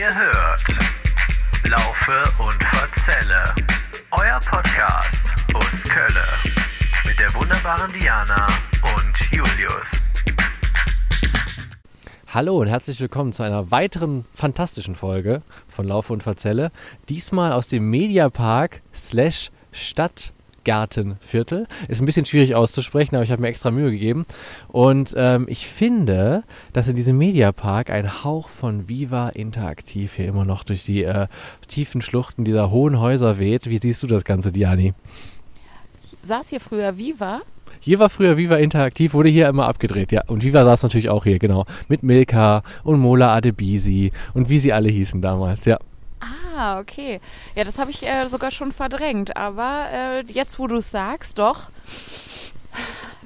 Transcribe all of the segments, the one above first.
Ihr hört Laufe und Verzelle, euer Podcast aus Kölle mit der wunderbaren Diana und Julius. Hallo und herzlich willkommen zu einer weiteren fantastischen Folge von Laufe und Verzelle. Diesmal aus dem Mediapark slash Stadtgartenviertel. Ist ein bisschen schwierig auszusprechen, aber ich habe mir extra Mühe gegeben. Und ähm, ich finde, dass in diesem Mediapark ein Hauch von Viva Interaktiv hier immer noch durch die äh, tiefen Schluchten dieser hohen Häuser weht. Wie siehst du das Ganze, Diani? saß hier früher Viva. Hier war früher Viva Interaktiv, wurde hier immer abgedreht, ja. Und Viva saß natürlich auch hier, genau. Mit Milka und Mola Adebisi und wie sie alle hießen damals, ja. Ah, okay. Ja, das habe ich äh, sogar schon verdrängt. Aber äh, jetzt, wo du es sagst, doch.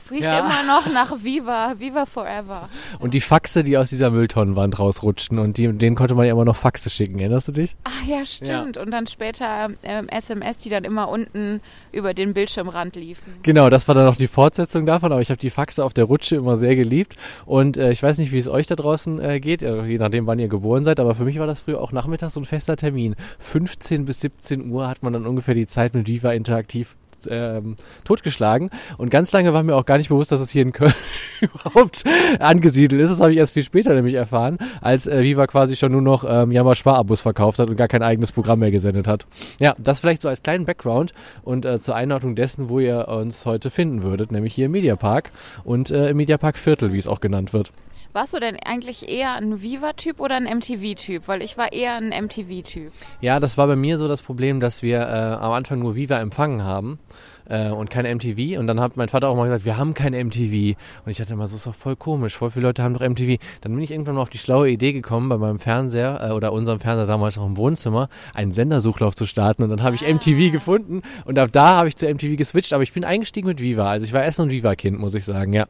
Es riecht Ja. immer noch nach Viva, Viva Forever. Und die Faxe, die aus dieser Mülltonnenwand rausrutschten und die, denen konnte man ja immer noch Faxe schicken, erinnerst du dich? Ah ja, stimmt. Und dann später ähm, SMS, die dann immer unten über den Bildschirmrand liefen. Genau, das war dann noch die Fortsetzung davon, aber ich habe die Faxe auf der Rutsche immer sehr geliebt und äh, ich weiß nicht, wie es euch da draußen äh, geht, äh, je nachdem, wann ihr geboren seid, aber für mich war das früher auch nachmittags so ein fester Termin. 15 bis 17 Uhr hat man dann ungefähr die Zeit mit Viva Interaktiv ähm, totgeschlagen und ganz lange war mir auch gar nicht bewusst, dass es hier in Köln überhaupt angesiedelt ist. Das habe ich erst viel später nämlich erfahren, als äh, Viva quasi schon nur noch ähm, Jammer Sparabos verkauft hat und gar kein eigenes Programm mehr gesendet hat. Ja, das vielleicht so als kleinen Background und äh, zur Einordnung dessen, wo ihr uns heute finden würdet, nämlich hier im Mediapark und äh, im Mediapark Viertel, wie es auch genannt wird. Warst du denn eigentlich eher ein Viva-Typ oder ein MTV-Typ? Weil ich war eher ein MTV-Typ. Ja, das war bei mir so das Problem, dass wir äh, am Anfang nur Viva empfangen haben äh, und kein MTV. Und dann hat mein Vater auch mal gesagt, wir haben kein MTV. Und ich dachte immer, so ist doch voll komisch. Voll viele Leute haben doch MTV. Dann bin ich irgendwann mal auf die schlaue Idee gekommen, bei meinem Fernseher äh, oder unserem Fernseher damals noch im Wohnzimmer, einen Sendersuchlauf zu starten. Und dann habe ich MTV gefunden. Und ab da habe ich zu MTV geswitcht. Aber ich bin eingestiegen mit Viva. Also ich war erst ein Viva-Kind, muss ich sagen, ja.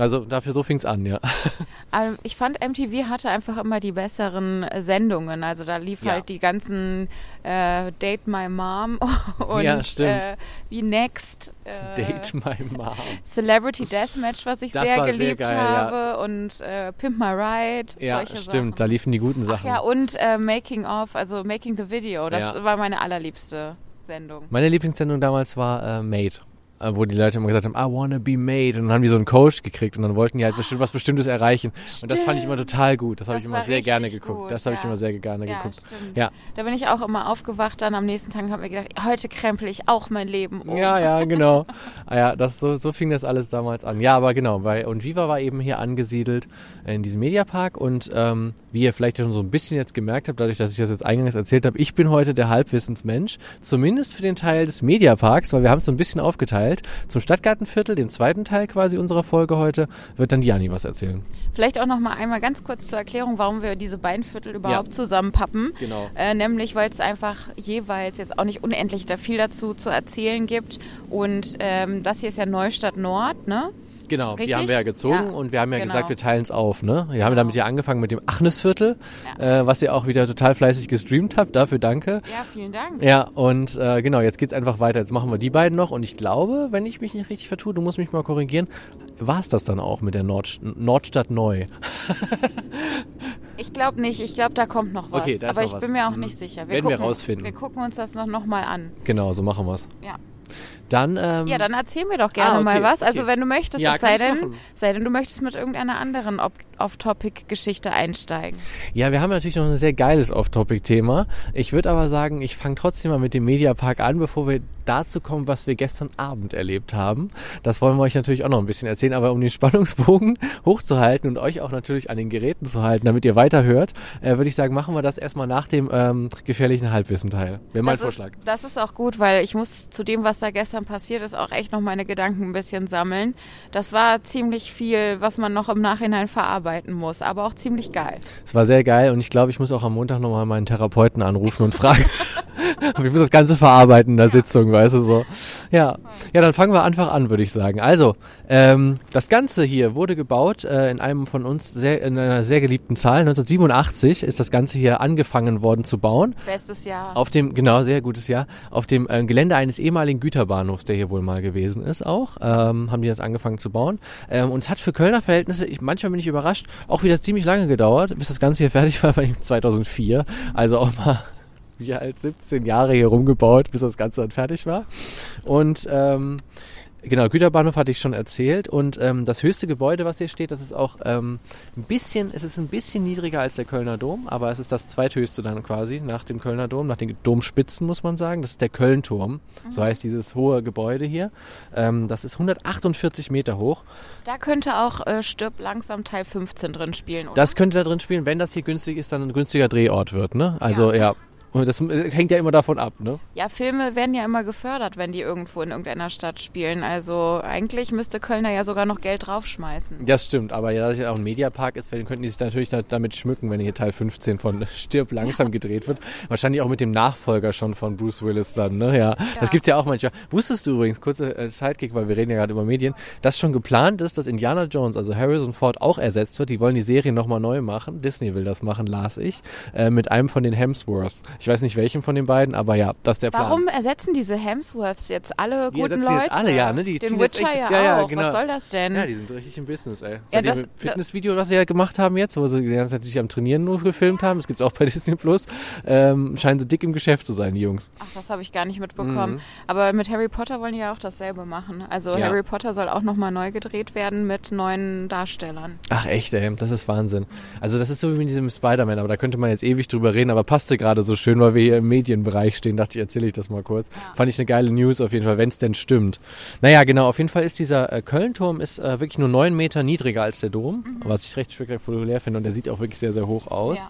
Also dafür so fing's an, ja. Ähm, ich fand, MTV hatte einfach immer die besseren äh, Sendungen. Also da lief Ja. halt die ganzen äh, Date My Mom und Ja. Äh, wie Next. Äh, Date my mom. Celebrity Deathmatch, was ich Das sehr war sehr geliebt geil, ja. habe. Und äh, Pimp My Ride. Ja, stimmt. Da Sachen. liefen die guten Ach Sachen. ja, und äh, Making of, also Making the Video. Das Ja. war meine allerliebste Sendung. Meine Lieblingssendung damals war Made. Äh, wo die Leute immer gesagt haben, I wanna be made. Und dann haben die so einen Coach gekriegt und dann wollten die halt bestimmt was Bestimmtes erreichen. Und das fand ich immer total gut. Das habe ich immer sehr gerne geguckt. gut, das habe ich ja. immer sehr gerne Ja, geguckt. stimmt. Ja. Da bin ich auch immer aufgewacht dann am nächsten Tag und habe mir gedacht, heute krempel ich auch mein Leben um. Ja, ja, genau. ah, ja, das, so, so fing das alles damals an. Ja, aber genau, weil, und Viva war eben hier angesiedelt in diesem Mediapark und ähm, wie ihr vielleicht schon so ein bisschen jetzt gemerkt habt, dadurch, dass ich das jetzt eingangs erzählt habe, ich bin heute der Halbwissensmensch, zumindest für den Teil des Mediaparks, weil wir haben es so ein bisschen aufgeteilt. Zum Stadtgartenviertel, den zweiten Teil quasi unserer Folge heute, wird dann Diani was erzählen. Vielleicht auch noch mal einmal ganz kurz zur Erklärung, warum wir diese beiden Viertel überhaupt zusammenpappen. Genau. Äh, nämlich, weil es einfach jeweils jetzt auch nicht unendlich da viel dazu zu erzählen gibt. Und ähm, das hier ist ja Neustadt Nord, ne? Genau, die Richtig? haben wir ja gezogen Ja, und wir haben ja genau. gesagt, wir teilen es auf. Ne? Wir haben Genau. damit ja angefangen mit dem Achnesviertel, äh, was ihr auch wieder total fleißig gestreamt habt. Dafür danke. Ja, vielen Dank. Ja, und äh, genau, jetzt geht's einfach weiter. Jetzt machen wir die beiden noch und ich glaube, wenn ich mich nicht richtig vertue, du musst mich mal korrigieren, war es das dann auch mit der Nord Nordstadt Neu. Ich glaube nicht. Ich glaube, da kommt noch was. Okay, da ist Aber ich was. bin mir auch Mhm. nicht sicher. Werden wir gucken, rausfinden. Wir gucken uns das noch, noch mal an. Genau, so machen wir's. Ja. Dann, ähm, Ja, dann erzähl mir doch gerne Ah, okay, mal was. Also okay. wenn du möchtest, Ja, es sei denn, sei denn, du möchtest mit irgendeiner anderen Op- Off-Topic-Geschichte einsteigen. Ja, wir haben natürlich noch ein sehr geiles Off-Topic-Thema. Ich würde aber sagen, ich fange trotzdem mal mit dem Mediapark an, bevor wir dazu kommen, was wir gestern Abend erlebt haben. Das wollen wir euch natürlich auch noch ein bisschen erzählen, aber um den Spannungsbogen hochzuhalten und euch auch natürlich an den Geräten zu halten, damit ihr weiterhört, äh, würde ich sagen, machen wir das erstmal nach dem ähm, gefährlichen Halbwissenteil. Wäre mein das Vorschlag. Ist, das ist auch gut, weil ich muss zu dem, was da gestern passiert ist, auch echt noch meine Gedanken ein bisschen sammeln. Das war ziemlich viel, was man noch im Nachhinein verarbeiten muss, aber auch ziemlich geil. Es war sehr geil und ich glaube, ich muss auch am Montag nochmal meinen Therapeuten anrufen und fragen, Und ich muss das Ganze verarbeiten in der Sitzung, weißt du so. Ja. Ja, dann fangen wir einfach an, würde ich sagen. Also, ähm, das Ganze hier wurde gebaut äh, in einem von uns sehr, in einer sehr geliebten Zahl. 1987 ist das Ganze hier angefangen worden zu bauen. Bestes Jahr. Auf dem, genau, sehr gutes Jahr. Auf dem äh, Gelände eines ehemaligen Güterbahnhofs, der hier wohl mal gewesen ist, auch, ähm, haben die das angefangen zu bauen. Ähm, und es hat für Kölner Verhältnisse, ich, manchmal bin ich überrascht, auch wieder ziemlich lange gedauert, bis das Ganze hier fertig war, weil 2004. Also auch mal wie alt 17 Jahre hier rumgebaut, bis das Ganze dann fertig war. Und ähm, Genau, Güterbahnhof hatte ich schon erzählt und ähm, das höchste Gebäude, was hier steht, das ist auch ähm, ein bisschen, es ist ein bisschen niedriger als der Kölner Dom, aber es ist das zweithöchste dann quasi nach dem Kölner Dom, nach den Domspitzen muss man sagen. Das ist der Kölnturm, mhm. so heißt dieses hohe Gebäude hier. Ähm, das ist 148 Meter hoch. Da könnte auch äh, Stirb langsam Teil 15 drin spielen, oder? Das könnte da drin spielen, wenn das hier günstig ist, dann ein günstiger Drehort wird, ne? Also ja, ja das hängt ja immer davon ab, ne? Ja, Filme werden ja immer gefördert, wenn die irgendwo in irgendeiner Stadt spielen. Also eigentlich müsste Kölner ja sogar noch Geld draufschmeißen. Das stimmt, aber ja, dass es auch ein Mediapark ist, könnten die sich natürlich damit schmücken, wenn hier Teil 15 von Stirb langsam gedreht wird. Wahrscheinlich auch mit dem Nachfolger schon von Bruce Willis dann, ne? Ja, ja. das gibt's ja auch manchmal. Wusstest du übrigens, kurze äh, Sidekick, weil wir reden ja gerade über Medien, dass schon geplant ist, dass Indiana Jones, also Harrison Ford, auch ersetzt wird. Die wollen die Serie nochmal neu machen. Disney will das machen, las ich, äh, mit einem von den Hemsworths. Ich weiß nicht welchem von den beiden, aber ja, das ist der Plan. Warum ersetzen diese Hemsworths jetzt alle die guten Leute? Jetzt alle, ja, ne? Die Den Witcher echt, ja, ja, auch. Genau. Was soll das denn? Ja, die sind richtig im Business, ey. Ja, das Fitnessvideo, was sie ja gemacht haben jetzt, wo sie die ganze Zeit sich am Trainieren nur gefilmt haben, das gibt es auch bei Disney Plus, ähm, scheinen sie dick im Geschäft zu sein, die Jungs. Ach, das habe ich gar nicht mitbekommen. Mhm. Aber mit Harry Potter wollen die ja auch dasselbe machen. Also ja. Harry Potter soll auch nochmal neu gedreht werden mit neuen Darstellern. Ach echt, ey, das ist Wahnsinn. Also das ist so wie mit diesem Spider-Man, aber da könnte man jetzt ewig drüber reden, aber passte gerade so schön, weil wir hier im Medienbereich stehen, dachte ich, erzähle ich das mal kurz. Ja. Fand ich eine geile News auf jeden Fall, wenn es denn stimmt. Naja, genau, auf jeden Fall ist dieser äh, Köln-Turm ist äh, wirklich nur neun Meter niedriger als der Dom, mhm. was ich recht spektakulär finde und der sieht auch wirklich sehr, sehr hoch aus. Ja.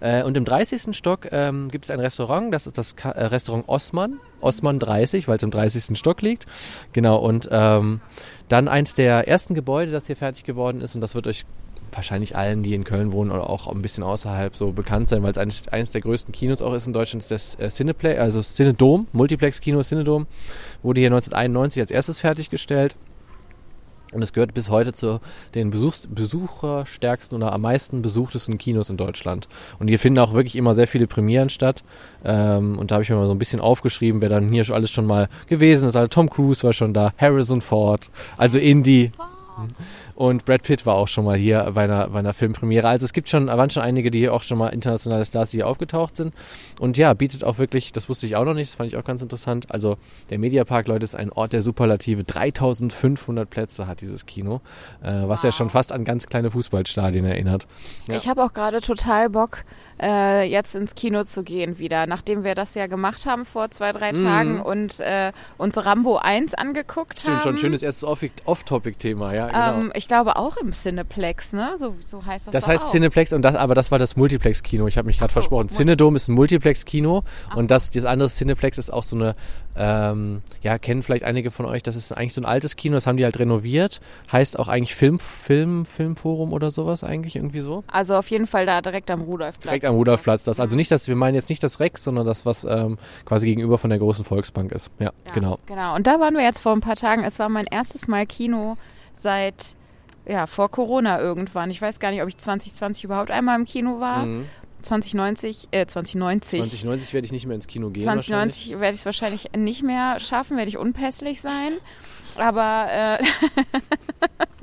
Äh, und im 30. Stock ähm, gibt es ein Restaurant, das ist das Ka äh, Restaurant Osman. Osman 30, weil es im 30. Stock liegt. Genau, und ähm, dann eins der ersten Gebäude, das hier fertig geworden ist, und das wird euch wahrscheinlich allen, die in Köln wohnen oder auch ein bisschen außerhalb so bekannt sein, weil es eines, eines der größten Kinos auch ist in Deutschland, ist das äh, Cineplex, also Cinedom, Multiplex-Kino Cinedom, wurde hier 1991 als erstes fertiggestellt. Und es gehört bis heute zu den Besuchs besucherstärksten oder am meisten besuchtesten Kinos in Deutschland. Und hier finden auch wirklich immer sehr viele Premieren statt. Ähm, und da habe ich mir mal so ein bisschen aufgeschrieben, wer dann hier schon alles schon mal gewesen ist. Also Tom Cruise war schon da, Harrison Ford, also Indy. Und Brad Pitt war auch schon mal hier bei einer, bei einer Filmpremiere. Also es gibt schon, waren schon einige, die hier auch schon mal internationale Stars, die hier aufgetaucht sind. Und ja, bietet auch wirklich, das wusste ich auch noch nicht, das fand ich auch ganz interessant. Also der Mediapark, Leute, ist ein Ort der Superlative. 3500 Plätze hat dieses Kino, äh, was wow. ja schon fast an ganz kleine Fußballstadien erinnert. Ja. Ich habe auch gerade total Bock, äh, jetzt ins Kino zu gehen wieder, nachdem wir das ja gemacht haben vor zwei, drei mhm. Tagen und äh, uns Rambo 1 angeguckt Stimmt, haben. schon ein schönes erstes Off-Topic-Thema, ja, genau. Ähm, ich glaube auch im Cineplex, ne? So, so heißt das Das heißt auch. Cineplex, und das, aber das war das Multiplex-Kino. Ich habe mich gerade so, versprochen. Cinedom ist ein Multiplex-Kino und das, das andere Cineplex ist auch so eine, ähm, ja, kennen vielleicht einige von euch, das ist eigentlich so ein altes Kino, das haben die halt renoviert. Heißt auch eigentlich Film, Film, Filmforum oder sowas eigentlich irgendwie so. Also auf jeden Fall da direkt am Rudolfplatz. Direkt am Rudolfplatz. Das. Also mhm. nicht, dass wir meinen jetzt nicht das Rex, sondern das, was ähm, quasi gegenüber von der großen Volksbank ist. Ja, ja, genau. Genau. Und da waren wir jetzt vor ein paar Tagen. Es war mein erstes Mal Kino seit ja, vor Corona irgendwann. Ich weiß gar nicht, ob ich 2020 überhaupt einmal im Kino war. Mhm. 2090, äh, 2090. 2090 werde ich nicht mehr ins Kino gehen. 2090 werde ich es wahrscheinlich nicht mehr schaffen, werde ich unpässlich sein. Aber äh,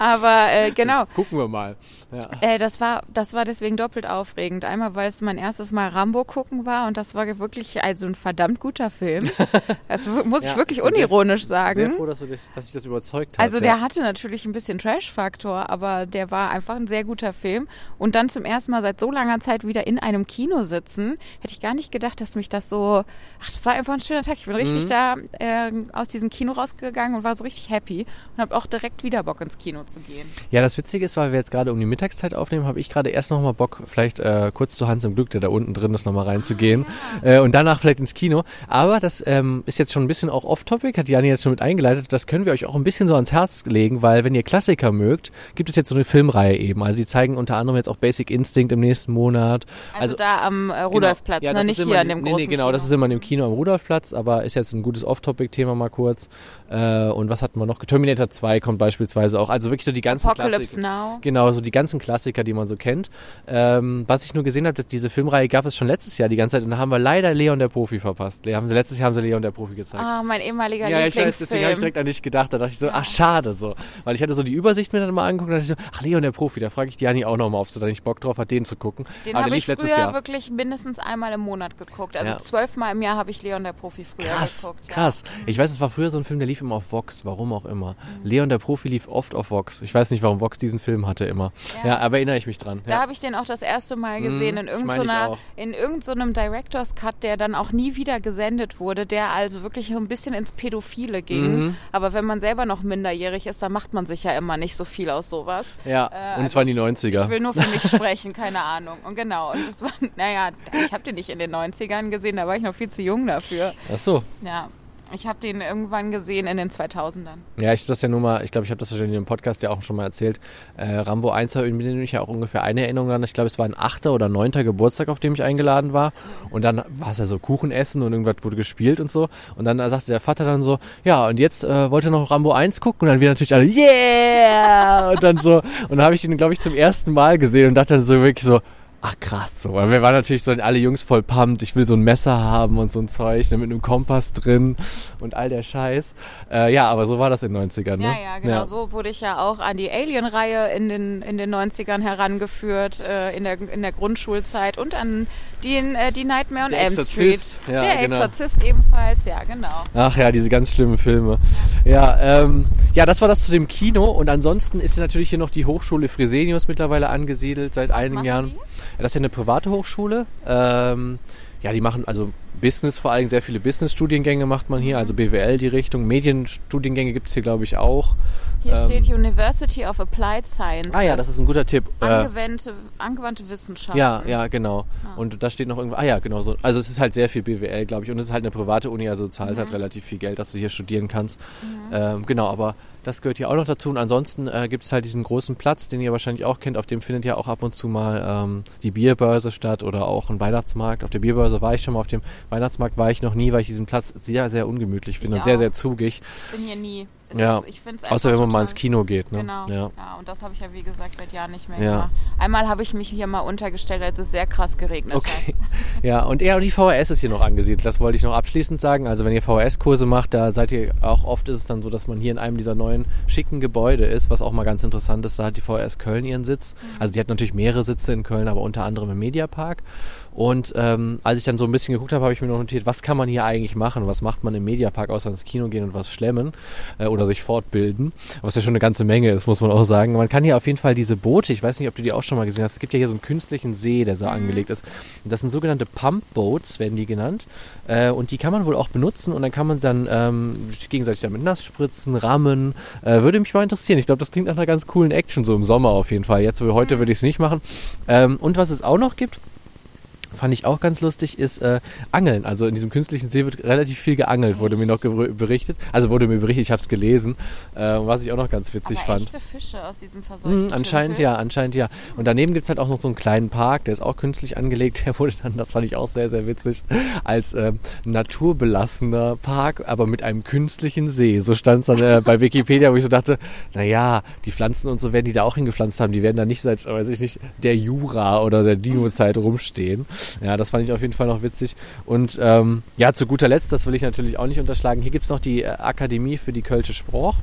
Aber äh, genau. Gucken wir mal. Ja. Äh, das, war, das war deswegen doppelt aufregend. Einmal, weil es mein erstes Mal Rambo gucken war und das war wirklich also ein verdammt guter Film. Das muss ja, ich wirklich unironisch sehr, sagen. Sehr froh, dass, du dich, dass ich das überzeugt habe. Also der ja. hatte natürlich ein bisschen Trash-Faktor, aber der war einfach ein sehr guter Film. Und dann zum ersten Mal seit so langer Zeit wieder in einem Kino sitzen, hätte ich gar nicht gedacht, dass mich das so... Ach, das war einfach ein schöner Tag. Ich bin richtig mhm. da äh, aus diesem Kino rausgegangen und war so richtig happy und habe auch direkt wieder Bock ins Kino zu gehen. Ja, das Witzige ist, weil wir jetzt gerade um die Mittagszeit aufnehmen, habe ich gerade erst nochmal Bock, vielleicht äh, kurz zu Hans im Glück, der da unten drin ist, nochmal reinzugehen. äh, und danach vielleicht ins Kino. Aber das ähm, ist jetzt schon ein bisschen auch off-topic, hat Jani jetzt schon mit eingeleitet. Das können wir euch auch ein bisschen so ans Herz legen, weil wenn ihr Klassiker mögt, gibt es jetzt so eine Filmreihe eben. Also die zeigen unter anderem jetzt auch Basic Instinct im nächsten Monat. Also, da am äh, Rudolfplatz, ja, ne? das nicht hier an dem nee, großen nee, genau, das Kino. ist immer in dem Kino am Rudolfplatz, aber ist jetzt ein gutes Off-Topic-Thema mal kurz. Äh, und was hatten wir noch? Terminator 2 kommt beispielsweise auch. Also wirklich so die ganzen Apocalypse Klassiker. Now. Genau, so die ganzen Klassiker, die man so kennt. Ähm, was ich nur gesehen habe, dass diese Filmreihe gab es schon letztes Jahr die ganze Zeit und da haben wir leider Leon der Profi verpasst. Le- haben sie- Letztes Jahr haben sie Leon der Profi gezeigt. Ah, mein ehemaliger Ja, ich weiß, deswegen habe ich Lieblingsfilm. direkt an dich gedacht. Da dachte ich so, ach schade so. Weil ich hatte so die Übersicht mir dann mal angeguckt und dachte ich so, ach Leon der Profi, da frage ich Diani auch nochmal, ob sie da nicht Bock drauf hat, den zu gucken. Den habe ich letztes früher Jahr. wirklich mindestens einmal im Monat geguckt. Also Ja. zwölfmal im Jahr habe ich Leon der Profi früher Krass, geguckt. Ja. krass. Ich weiß, es war früher so ein Film, der lief immer auf Vox, warum auch immer. Leon der Profi lief oft auf Vox. Ich weiß nicht, warum Vox diesen Film hatte immer. Ja, Ja. aber erinnere ich mich dran. Da Ja. habe ich den auch das erste Mal gesehen Mhm, in ich meine, ich irgendeiner auch. in irgendeinem Director's Cut, der dann auch nie wieder gesendet wurde, der also wirklich so ein bisschen ins Pädophile ging. Mhm. Aber wenn man selber noch minderjährig ist, dann macht man sich ja immer nicht so viel aus sowas. ja. Äh, und es also waren die 90er. Ich will nur für mich sprechen, keine Ahnung. Und genau, und das war, naja, ich habe den nicht in den 90ern gesehen, da war ich noch viel zu jung dafür. Ach so. Ja, ich habe den irgendwann gesehen in den 2000ern. Ja, ich das ja nur mal, ich glaube, ich habe das ja in dem Podcast ja auch schon mal erzählt. Äh, Rambo 1 habe ich ja auch ungefähr eine Erinnerung dran. Ich glaube, es war ein achter oder neunter Geburtstag, auf dem ich eingeladen war. Und dann war es ja so Kuchen essen und irgendwas wurde gespielt und so. Und dann sagte der Vater dann so, ja, und jetzt äh, wollte noch Rambo 1 gucken. Und dann wir natürlich alle, yeah! Und dann so, und dann habe ich ihn, glaube ich, zum ersten Mal gesehen und dachte dann so wirklich so, Ach krass, so. Weil wir waren natürlich so alle Jungs voll pumped. Ich will so ein Messer haben und so ein Zeug ne, mit einem Kompass drin und all der Scheiß. Äh, ja, aber so war das in den 90ern, ne? Ja, ja, genau. So wurde ich ja auch an die Alien-Reihe in den, in den 90ern herangeführt, äh, in, der, in der Grundschulzeit und an den, äh, die Nightmare on Elm. Street. Ja, der genau. Exorzist ebenfalls, ja, genau. Ach ja, diese ganz schlimmen Filme. Ja, ähm, ja, das war das zu dem Kino. Und ansonsten ist natürlich hier noch die Hochschule Fresenius mittlerweile angesiedelt seit einigen machen Jahren. die? Das ist ja eine private Hochschule. Ähm, ja, die machen also Business vor allem, sehr viele Business-Studiengänge macht man hier, also BWL die Richtung. Medienstudiengänge gibt es hier, glaube ich, auch. Hier Ähm, steht University of Applied Sciences. Ah ja, das ist ein guter Tipp. Äh, angewandte, angewandte Wissenschaften. Ja, ja, genau. Ah. Und da steht noch irgendwo, ah ja, genau so. Also es ist halt sehr viel BWL, glaube ich. Und es ist halt eine private Uni, also du zahlst Mhm. halt relativ viel Geld, dass du hier studieren kannst. Ähm, genau, aber das gehört hier auch noch dazu. Und ansonsten äh, gibt es halt diesen großen Platz, den ihr wahrscheinlich auch kennt. Auf dem findet ja auch ab und zu mal ähm, die Bierbörse statt oder auch ein Weihnachtsmarkt. Auf der Bierbörse war ich schon mal, auf dem Weihnachtsmarkt war ich noch nie, weil ich diesen Platz sehr, sehr ungemütlich finde. Ich und Sehr, auch. sehr zugig. bin hier nie. Ja. ist, ich find's Außer wenn man mal ins Kino geht. Ne? Genau. Ja. Ja. und das habe ich ja wie gesagt seit Jahren nicht mehr Ja. gemacht. Einmal habe ich mich hier mal untergestellt, als es sehr krass geregnet Okay. Ja, und ja, und die VHS ist hier noch angesiedelt. Das wollte ich noch abschließend sagen. Also wenn ihr VHS-Kurse macht, da seid ihr auch oft ist es dann so, dass man hier in einem dieser neuen schicken Gebäude ist, was auch mal ganz interessant ist. Da hat die VHS Köln ihren Sitz. Also die hat natürlich mehrere Sitze in Köln, aber unter anderem im Mediapark. Und ähm, als ich dann so ein bisschen geguckt habe, habe ich mir noch notiert, was kann man hier eigentlich machen? Was macht man im Mediapark außer ins Kino gehen und was schlemmen äh, oder sich fortbilden? Was ja schon eine ganze Menge ist, muss man auch sagen. Man kann hier auf jeden Fall diese Boote, ich weiß nicht, ob du die auch schon mal gesehen hast, es gibt ja hier so einen künstlichen See, der so angelegt ist. Das sind sogenannte Pump Boats, werden die genannt. Äh, und die kann man wohl auch benutzen und dann kann man dann ähm, gegenseitig damit nass spritzen, rammen. Äh, würde mich mal interessieren. Ich glaube, das klingt nach einer ganz coolen Action, so im Sommer auf jeden Fall. Jetzt, heute würde ich es nicht machen. Ähm, und was es auch noch gibt, fand ich auch ganz lustig, ist äh, Angeln. Also in diesem künstlichen See wird relativ viel geangelt, wurde mir noch berichtet. Also wurde mir berichtet, ich habe es gelesen, äh, was ich auch noch ganz witzig Aber fand. echte Fische aus diesem verseuchten Mhm, anscheinend Tümpel. ja, anscheinend ja. Und daneben gibt es halt auch noch so einen kleinen Park, der ist auch künstlich angelegt. Der wurde dann, das fand ich auch sehr, sehr witzig, als ähm, naturbelassener Park, aber mit einem künstlichen See. So stand es dann äh, bei Wikipedia, wo ich so dachte, naja, die Pflanzen und so werden die da auch hingepflanzt haben, die werden da nicht seit, weiß ich nicht, der Jura oder der Dino-Zeit rumstehen. Ja, das fand ich auf jeden Fall noch witzig. Und ähm, ja, zu guter Letzt, das will ich natürlich auch nicht unterschlagen, hier gibt es noch die äh, Akademie für die Kölsche Spruch.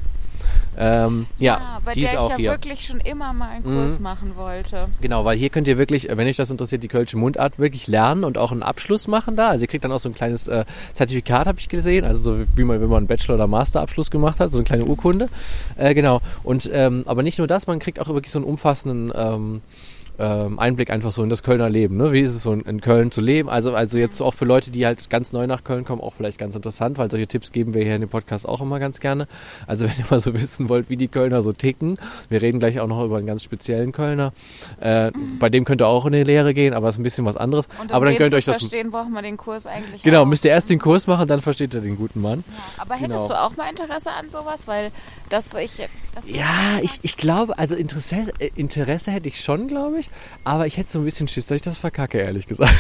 Ähm, ja, Ja, bei die der ist ich auch ja hier. wirklich schon immer mal einen Kurs Mhm. machen wollte. Genau, weil hier könnt ihr wirklich, äh, wenn euch das interessiert, die Kölsche Mundart wirklich lernen und auch einen Abschluss machen da. Also ihr kriegt dann auch so ein kleines äh, Zertifikat, habe ich gesehen. Also so wie man, wenn man einen Bachelor- oder Masterabschluss gemacht hat, so eine kleine Urkunde. Äh, genau. Und ähm, aber nicht nur das, man kriegt auch wirklich so einen umfassenden ähm, ähm, Einblick einfach so in das Kölner Leben. Ne? Wie ist es so in, Köln zu leben? Also, also jetzt auch für Leute, die halt ganz neu nach Köln kommen, auch vielleicht ganz interessant, weil solche Tipps geben wir hier in dem Podcast auch immer ganz gerne. Also wenn ihr mal so wissen wollt, wie die Kölner so ticken, wir reden gleich auch noch über einen ganz speziellen Kölner. Äh, bei dem könnt ihr auch in die Lehre gehen, aber es ist ein bisschen was anderes. Und um aber dann könnt ihr euch das. verstehen, braucht man den Kurs eigentlich Genau, auch. müsst ihr erst den Kurs machen, dann versteht ihr den guten Mann. Ja, aber hättest Genau. du auch mal Interesse an sowas? Weil das ich... Das Ja, ich, ich glaube, also Interesse, äh, Interesse hätte ich schon, glaube ich, aber ich hätte so ein bisschen Schiss, dass ich das verkacke, ehrlich gesagt.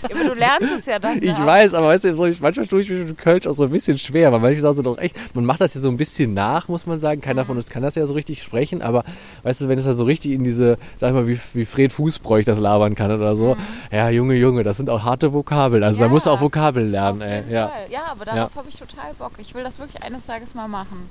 Aber du lernst es ja dann. Ich ja. weiß, aber weißt du, so, manchmal tue ich mich mit Kölsch auch so ein bisschen schwer, weil manche Sachen sind doch echt, man macht das ja so ein bisschen nach, muss man sagen. Keiner von uns kann das ja so richtig sprechen, aber weißt du, wenn es dann so richtig in diese, sag ich mal, wie, wie Fred Fußbräuch das labern kann oder so, ja, Junge, Junge, das sind auch harte Vokabeln, also da Ja. musst du auch Vokabeln lernen, ey. jeden Ja, Fall. ja, aber darauf habe ich total Bock. Ich will das wirklich eines Tages mal machen.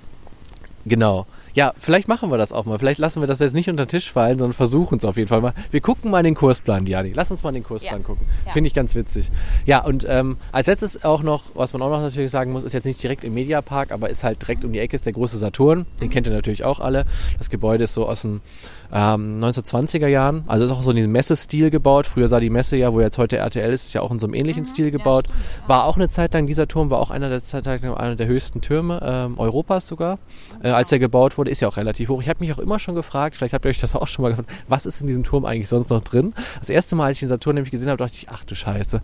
Genau. Ja, vielleicht machen wir das auch mal. Vielleicht lassen wir das jetzt nicht unter den Tisch fallen, sondern versuchen es auf jeden Fall mal. Wir gucken mal den Kursplan, Diani. Lass uns mal den Kursplan Ja. gucken. Ja. Finde ich ganz witzig. Ja, und ähm, als letztes auch noch, was man auch noch natürlich sagen muss, ist jetzt nicht direkt im Mediapark, aber ist halt direkt um die Ecke, ist der große Saturn. Den kennt ihr natürlich auch alle. Das Gebäude ist so aus den ähm, 1920er Jahren. Also ist auch so in diesem Messestil gebaut. Früher sah die Messe ja, wo jetzt heute RTL ist, ist ja auch in so einem ähnlichen Stil gebaut. War auch eine Zeit lang, dieser Turm war auch einer der Zeit lang einer der höchsten Türme ähm, Europas sogar, äh, als er gebaut wurde. Ist ja auch relativ hoch. Ich habe mich auch immer schon gefragt, vielleicht habt ihr euch das auch schon mal gefragt, was ist in diesem Turm eigentlich sonst noch drin? Das erste Mal, als ich den Saturn nämlich gesehen habe, dachte ich, ach du Scheiße.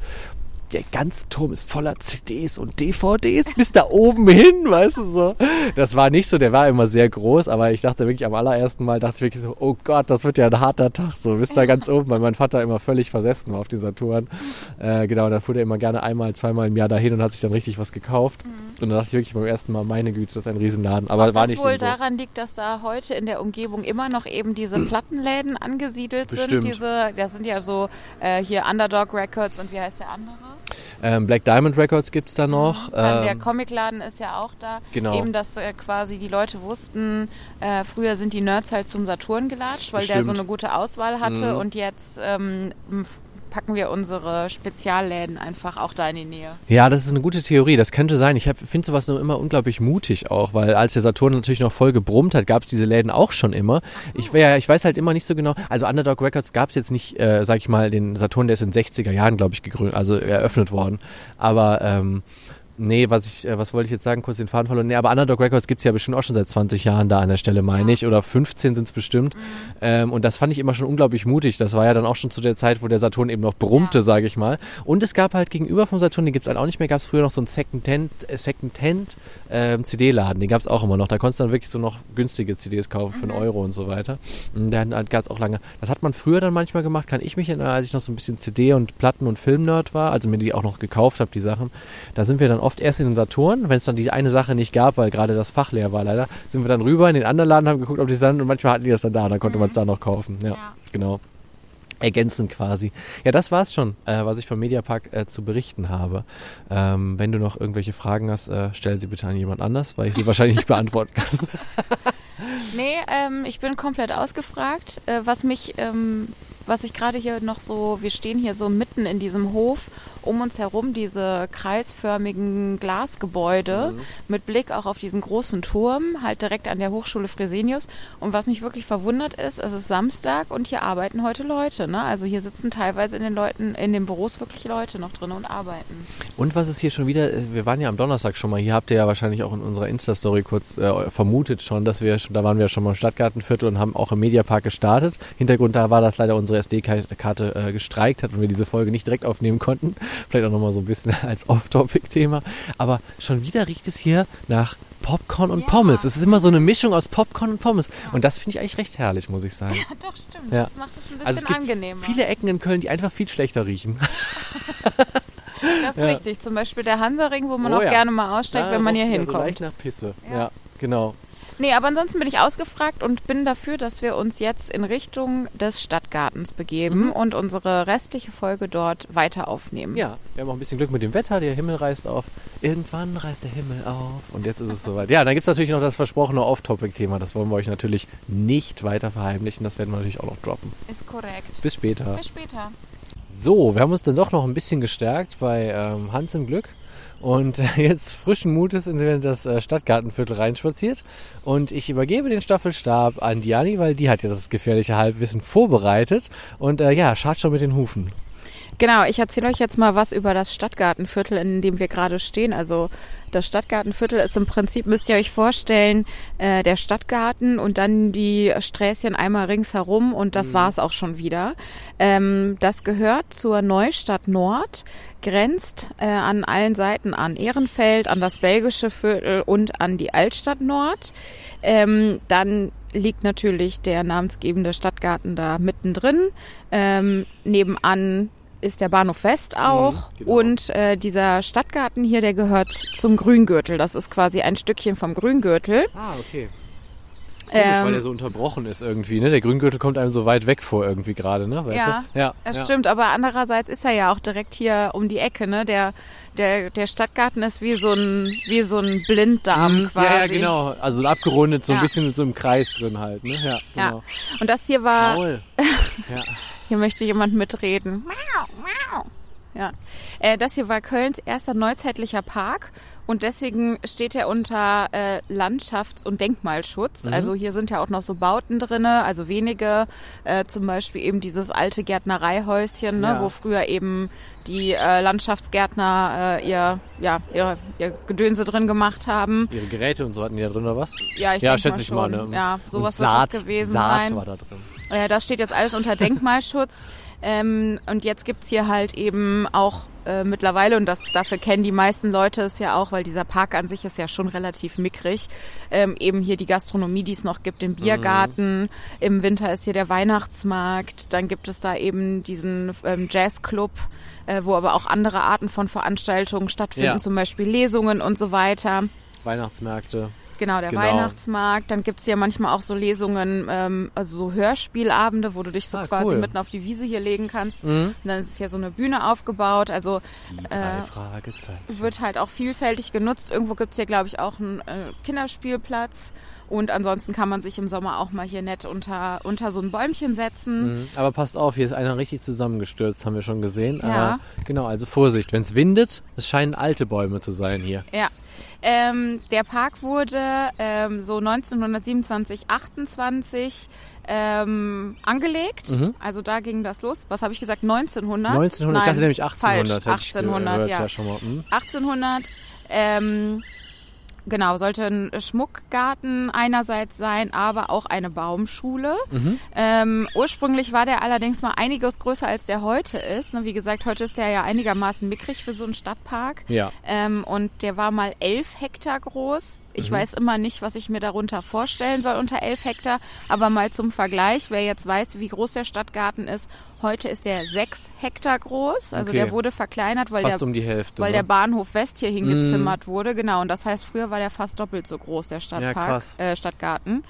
Der ganze Turm ist voller CDs und DVDs bis da oben hin, weißt du so. Das war nicht so, der war immer sehr groß, aber ich dachte wirklich am allerersten Mal, dachte ich wirklich so, oh Gott, das wird ja ein harter Tag, so bis da ganz oben, weil mein Vater immer völlig versessen war auf dieser Touren. Äh, genau, dann fuhr er immer gerne einmal, zweimal im Jahr dahin und hat sich dann richtig was gekauft. Und dann dachte ich wirklich beim ersten Mal, meine Güte, das ist ein Riesenladen. Aber Ob war das nicht wohl so. daran liegt, dass da heute in der Umgebung immer noch eben diese Plattenläden angesiedelt Bestimmt. sind. Diese, das sind ja so äh, hier Underdog Records und wie heißt der andere? Ähm, Black Diamond Records gibt's da noch. Der Ähm, Comicladen ist ja auch da. Genau. Eben, dass äh, quasi die Leute wussten, äh, früher sind die Nerds halt zum Saturn gelatscht, weil der so eine gute Auswahl hatte Mhm. und jetzt ähm, packen wir unsere Spezialläden einfach auch da in die Nähe. Ja, das ist eine gute Theorie. Das könnte sein. Ich finde sowas nur immer unglaublich mutig auch, weil als der Saturn natürlich noch voll gebrummt hat, gab es diese Läden auch schon immer. Ich, ja, ich weiß halt immer nicht so genau. Also Underdog Records gab es jetzt nicht, äh, sag ich mal, den Saturn, der ist in den 60er Jahren, glaube ich, gegründet, also eröffnet worden. Aber ähm, Nee, was ich, äh, was wollte ich jetzt sagen, kurz den Faden verloren. Nee, aber Underdog Records gibt's ja bestimmt auch schon seit 20 Jahren da an der Stelle, meine ich. Oder 15 sind's bestimmt. Ähm, und das fand ich immer schon unglaublich mutig. Das war ja dann auch schon zu der Zeit, wo der Saturn eben noch brummte, Ja. sage ich mal. Und es gab halt gegenüber vom Saturn, den gibt's halt auch nicht mehr, gab's früher noch so einen Second-Hand äh, Second-Hand, ähm, CD-Laden. Den gab's auch immer noch. Da konntest du dann wirklich so noch günstige CDs kaufen für einen Euro und so weiter. Und dann halt gab's auch lange. Das hat man früher dann manchmal gemacht, kann ich mich erinnern, als ich noch so ein bisschen CD und Platten und Filmnerd war, also mir die auch noch gekauft habe, die Sachen. Da sind wir dann oft erst in den Saturn, wenn es dann die eine Sache nicht gab, weil gerade das Fach leer war leider, sind wir dann rüber in den anderen Laden, haben geguckt, ob die dann und manchmal hatten die das dann da, dann konnte man es da noch kaufen. Ja, Ja. genau. Ergänzend quasi. Ja, das war's schon, äh, was ich vom Mediapark äh, zu berichten habe. Ähm, wenn du noch irgendwelche Fragen hast, äh, stell sie bitte an jemand anders, weil ich sie wahrscheinlich nicht beantworten kann. Nee, ähm, ich bin komplett ausgefragt. Äh, was mich, ähm, was ich gerade hier noch so, wir stehen hier so mitten in diesem Hof, um uns herum diese kreisförmigen Glasgebäude Mhm. mit Blick auch auf diesen großen Turm, halt direkt an der Hochschule Fresenius. Und was mich wirklich verwundert ist, es ist Samstag und hier arbeiten heute Leute. Ne? Also hier sitzen teilweise in den Leuten, in den Büros wirklich Leute noch drin und arbeiten. Und was ist hier schon wieder, äh, wir waren ja am Donnerstag schon mal, hier habt ihr ja wahrscheinlich auch in unserer Insta-Story kurz äh, vermutet schon, dass wir, schon, da waren wir schon mal im Stadtgartenviertel und haben auch im Mediapark gestartet. Hintergrund da war, dass leider unsere SD-Karte äh, gestreikt hat und wir diese Folge nicht direkt aufnehmen konnten. Vielleicht auch nochmal so ein bisschen als Off-Topic-Thema. Aber schon wieder riecht es hier nach Popcorn und Ja. Pommes. Es ist immer so eine Mischung aus Popcorn und Pommes. Und das finde ich eigentlich recht herrlich, muss ich sagen. Ja, doch, stimmt. Ja. Das macht es ein bisschen Also es gibt angenehmer. viele Ecken in Köln, die einfach viel schlechter riechen. das ist Ja. richtig. Zum Beispiel der Hansaring, wo man Oh auch ja. gerne mal aussteigt, wenn man hier wieder So hinkommt. leicht nach Pisse. Ja. ja genau. Nee, aber ansonsten bin ich ausgefragt und bin dafür, dass wir uns jetzt in Richtung des Stadtgartens begeben Mhm. und unsere restliche Folge dort weiter aufnehmen. Ja, wir haben auch ein bisschen Glück mit dem Wetter. Der Himmel reißt auf. Irgendwann reißt der Himmel auf. Und jetzt ist es soweit. Ja, dann gibt es natürlich noch das versprochene Off-Topic-Thema. Das wollen wir euch natürlich nicht weiter verheimlichen. Das werden wir natürlich auch noch droppen. Ist korrekt. Bis später. Bis später. So, wir haben uns dann doch noch ein bisschen gestärkt bei ähm, Hans im Glück. Und äh, jetzt frischen Mutes in das äh, Stadtgartenviertel reinspaziert und ich übergebe den Staffelstab an Diani, weil die hat jetzt das gefährliche Halbwissen vorbereitet und äh, ja, schaut schon mit den Hufen. Genau, ich erzähle euch jetzt mal was über das Stadtgartenviertel, in dem wir gerade stehen. Also das Stadtgartenviertel ist im Prinzip, müsst ihr euch vorstellen, äh, der Stadtgarten und dann die Sträßchen einmal ringsherum und das mhm. war es auch schon wieder. Ähm, das gehört zur Neustadt Nord, grenzt äh, an allen Seiten an Ehrenfeld, an das belgische Viertel und an die Altstadt Nord. Ähm, dann liegt natürlich der namensgebende Stadtgarten da mittendrin. Ähm, nebenan ist der Bahnhof West auch. Mhm, genau. Und äh, dieser Stadtgarten hier, der gehört zum Grüngürtel. Das ist quasi ein Stückchen vom Grüngürtel. Ah, okay. Komisch, ähm, weil der so unterbrochen ist irgendwie, ne? Der Grüngürtel kommt einem so weit weg vor irgendwie gerade, ne? Weißt ja, du? ja, das ja. stimmt. Aber andererseits ist er ja auch direkt hier um die Ecke, ne? Der, der, der Stadtgarten ist wie so ein, wie so ein Blinddarm mhm, quasi. Ja, ja, genau. Also abgerundet, so ein bisschen in so einem Kreis drin halt, ne? Ja, genau. ja. Und das hier war... ja. Hier möchte jemand mitreden. Ja. Äh, das hier war Kölns erster neuzeitlicher Park und deswegen steht er unter äh, Landschafts- und Denkmalschutz. Mhm. Also hier sind ja auch noch so Bauten drinne, also wenige, äh, zum Beispiel eben dieses alte Gärtnereihäuschen, ne, ja. wo früher eben die äh, Landschaftsgärtner äh, ihr, ja, ihre, ihr Gedönse drin gemacht haben. Ihre Geräte und so hatten die da drin oder was? Ja, ich ja schätze ich mal. Ne? Ja, sowas und wird das gewesen Saat sein. war da drin. Äh, das steht jetzt alles unter Denkmalschutz. Ähm, und jetzt gibt's hier halt eben auch äh, mittlerweile, und das dafür kennen die meisten Leute es ja auch, weil dieser Park an sich ist ja schon relativ mickrig, ähm, eben hier die Gastronomie, die es noch gibt, den Biergarten, mhm. im Winter ist hier der Weihnachtsmarkt, dann gibt es da eben diesen ähm, Jazzclub, äh, wo aber auch andere Arten von Veranstaltungen stattfinden, ja. zum Beispiel Lesungen und so weiter. Weihnachtsmärkte. Genau, der genau. Weihnachtsmarkt. Dann gibt's ja manchmal auch so Lesungen, ähm, also so Hörspielabende, wo du dich so ah, quasi cool. mitten auf die Wiese hier legen kannst. Mhm. Und dann ist hier so eine Bühne aufgebaut. Also äh, wird halt auch vielfältig genutzt. Irgendwo gibt's hier, glaube ich, auch einen äh, Kinderspielplatz. Und ansonsten kann man sich im Sommer auch mal hier nett unter, unter so ein Bäumchen setzen. Mhm. Aber passt auf, hier ist einer richtig zusammengestürzt, haben wir schon gesehen. Ja. Äh, genau, also Vorsicht, wenn es windet, es scheinen alte Bäume zu sein hier. Ja, ähm, der Park wurde ähm, so 1927, 28 ähm, angelegt. Mhm. Also da ging das los. Was habe ich gesagt? 1900? 1900, Nein, ich dachte nämlich 1800. Falsch, 1800, ja. ja schon mal. Mhm. 1800. Genau, sollte ein Schmuckgarten einerseits sein, aber auch eine Baumschule. Mhm. Ähm, ursprünglich war der allerdings mal einiges größer, als der heute ist. Wie gesagt, heute ist der ja einigermaßen mickrig für so einen Stadtpark. Ja. Ähm, und der war mal elf Hektar groß. Ich mhm. weiß immer nicht, was ich mir darunter vorstellen soll unter elf Hektar, aber mal zum Vergleich, wer jetzt weiß, wie groß der Stadtgarten ist, Heute ist der sechs Hektar groß. Also okay. der wurde verkleinert, weil, fast der, um die Hälfte, weil ne? der Bahnhof West hier hingezimmert mm. wurde. Genau. Und das heißt, früher war der fast doppelt so groß, der Stadtpark, ja, äh, Stadtgarten.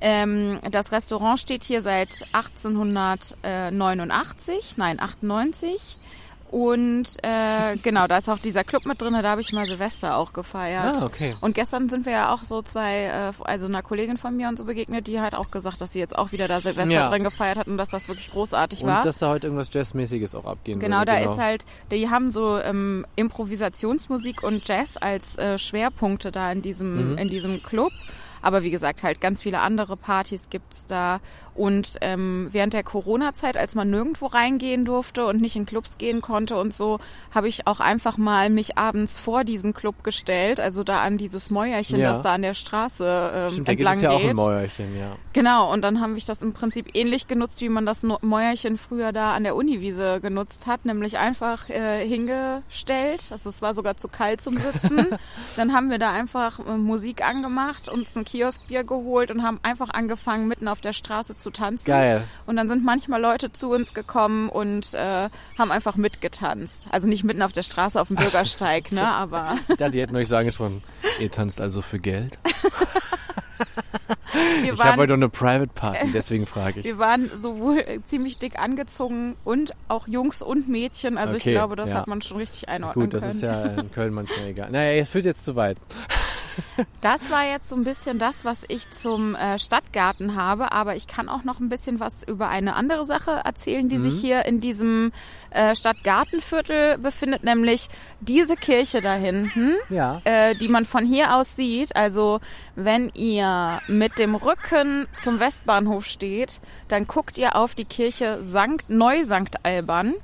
Ähm, das Restaurant steht hier seit 1889, nein, 98. Und äh, genau, da ist auch dieser Club mit drin, da habe ich mal Silvester auch gefeiert. Ah, okay. Und gestern sind wir ja auch so zwei, äh, also einer Kollegin von mir und so begegnet, die hat auch gesagt, dass sie jetzt auch wieder da Silvester ja. drin gefeiert hat und dass das wirklich großartig und war. Und dass da heute irgendwas Jazzmäßiges auch abgehen Genau, würde. da genau. ist halt, die haben so ähm, Improvisationsmusik und Jazz als äh, Schwerpunkte da in diesem, mhm. in diesem Club. Aber wie gesagt, halt ganz viele andere Partys gibt's da. Und ähm, während der Corona-Zeit, als man nirgendwo reingehen durfte und nicht in Clubs gehen konnte und so, habe ich auch einfach mal mich abends vor diesen Club gestellt, also da an dieses Mäuerchen, ja. das da an der Straße ähm, Stimmt, entlang da gibt es ja auch ein Mäuerchen, ja. Genau, und dann habe ich das im Prinzip ähnlich genutzt, wie man das Mäuerchen früher da an der Uniwiese genutzt hat, nämlich einfach äh, hingestellt. Also es war sogar zu kalt zum Sitzen. dann haben wir da einfach äh, Musik angemacht, uns ein Kioskbier geholt und haben einfach angefangen, mitten auf der Straße zu tanzen. Geil. Und dann sind manchmal Leute zu uns gekommen und äh, haben einfach mitgetanzt. Also nicht mitten auf der Straße auf dem Bürgersteig, ne? Aber. Ja, die hätten euch sagen schon, ihr tanzt also für Geld. Wir ich habe heute eine Private Party, deswegen frage ich. Wir waren sowohl ziemlich dick angezogen und auch Jungs und Mädchen. Also okay, ich glaube, das ja. hat man schon richtig einordnen Gut, das können. ist ja in Köln manchmal egal. Naja, es führt jetzt zu weit. Das war jetzt so ein bisschen das, was ich zum äh, Stadtgarten habe, aber ich kann auch noch ein bisschen was über eine andere Sache erzählen, die sich hier in diesem äh, Stadtgartenviertel befindet, nämlich diese Kirche da hinten, Ja. äh, die man von hier aus sieht. Also wenn ihr mit dem Rücken zum Westbahnhof steht, dann guckt ihr auf die Kirche Sankt Neu Sankt Alban.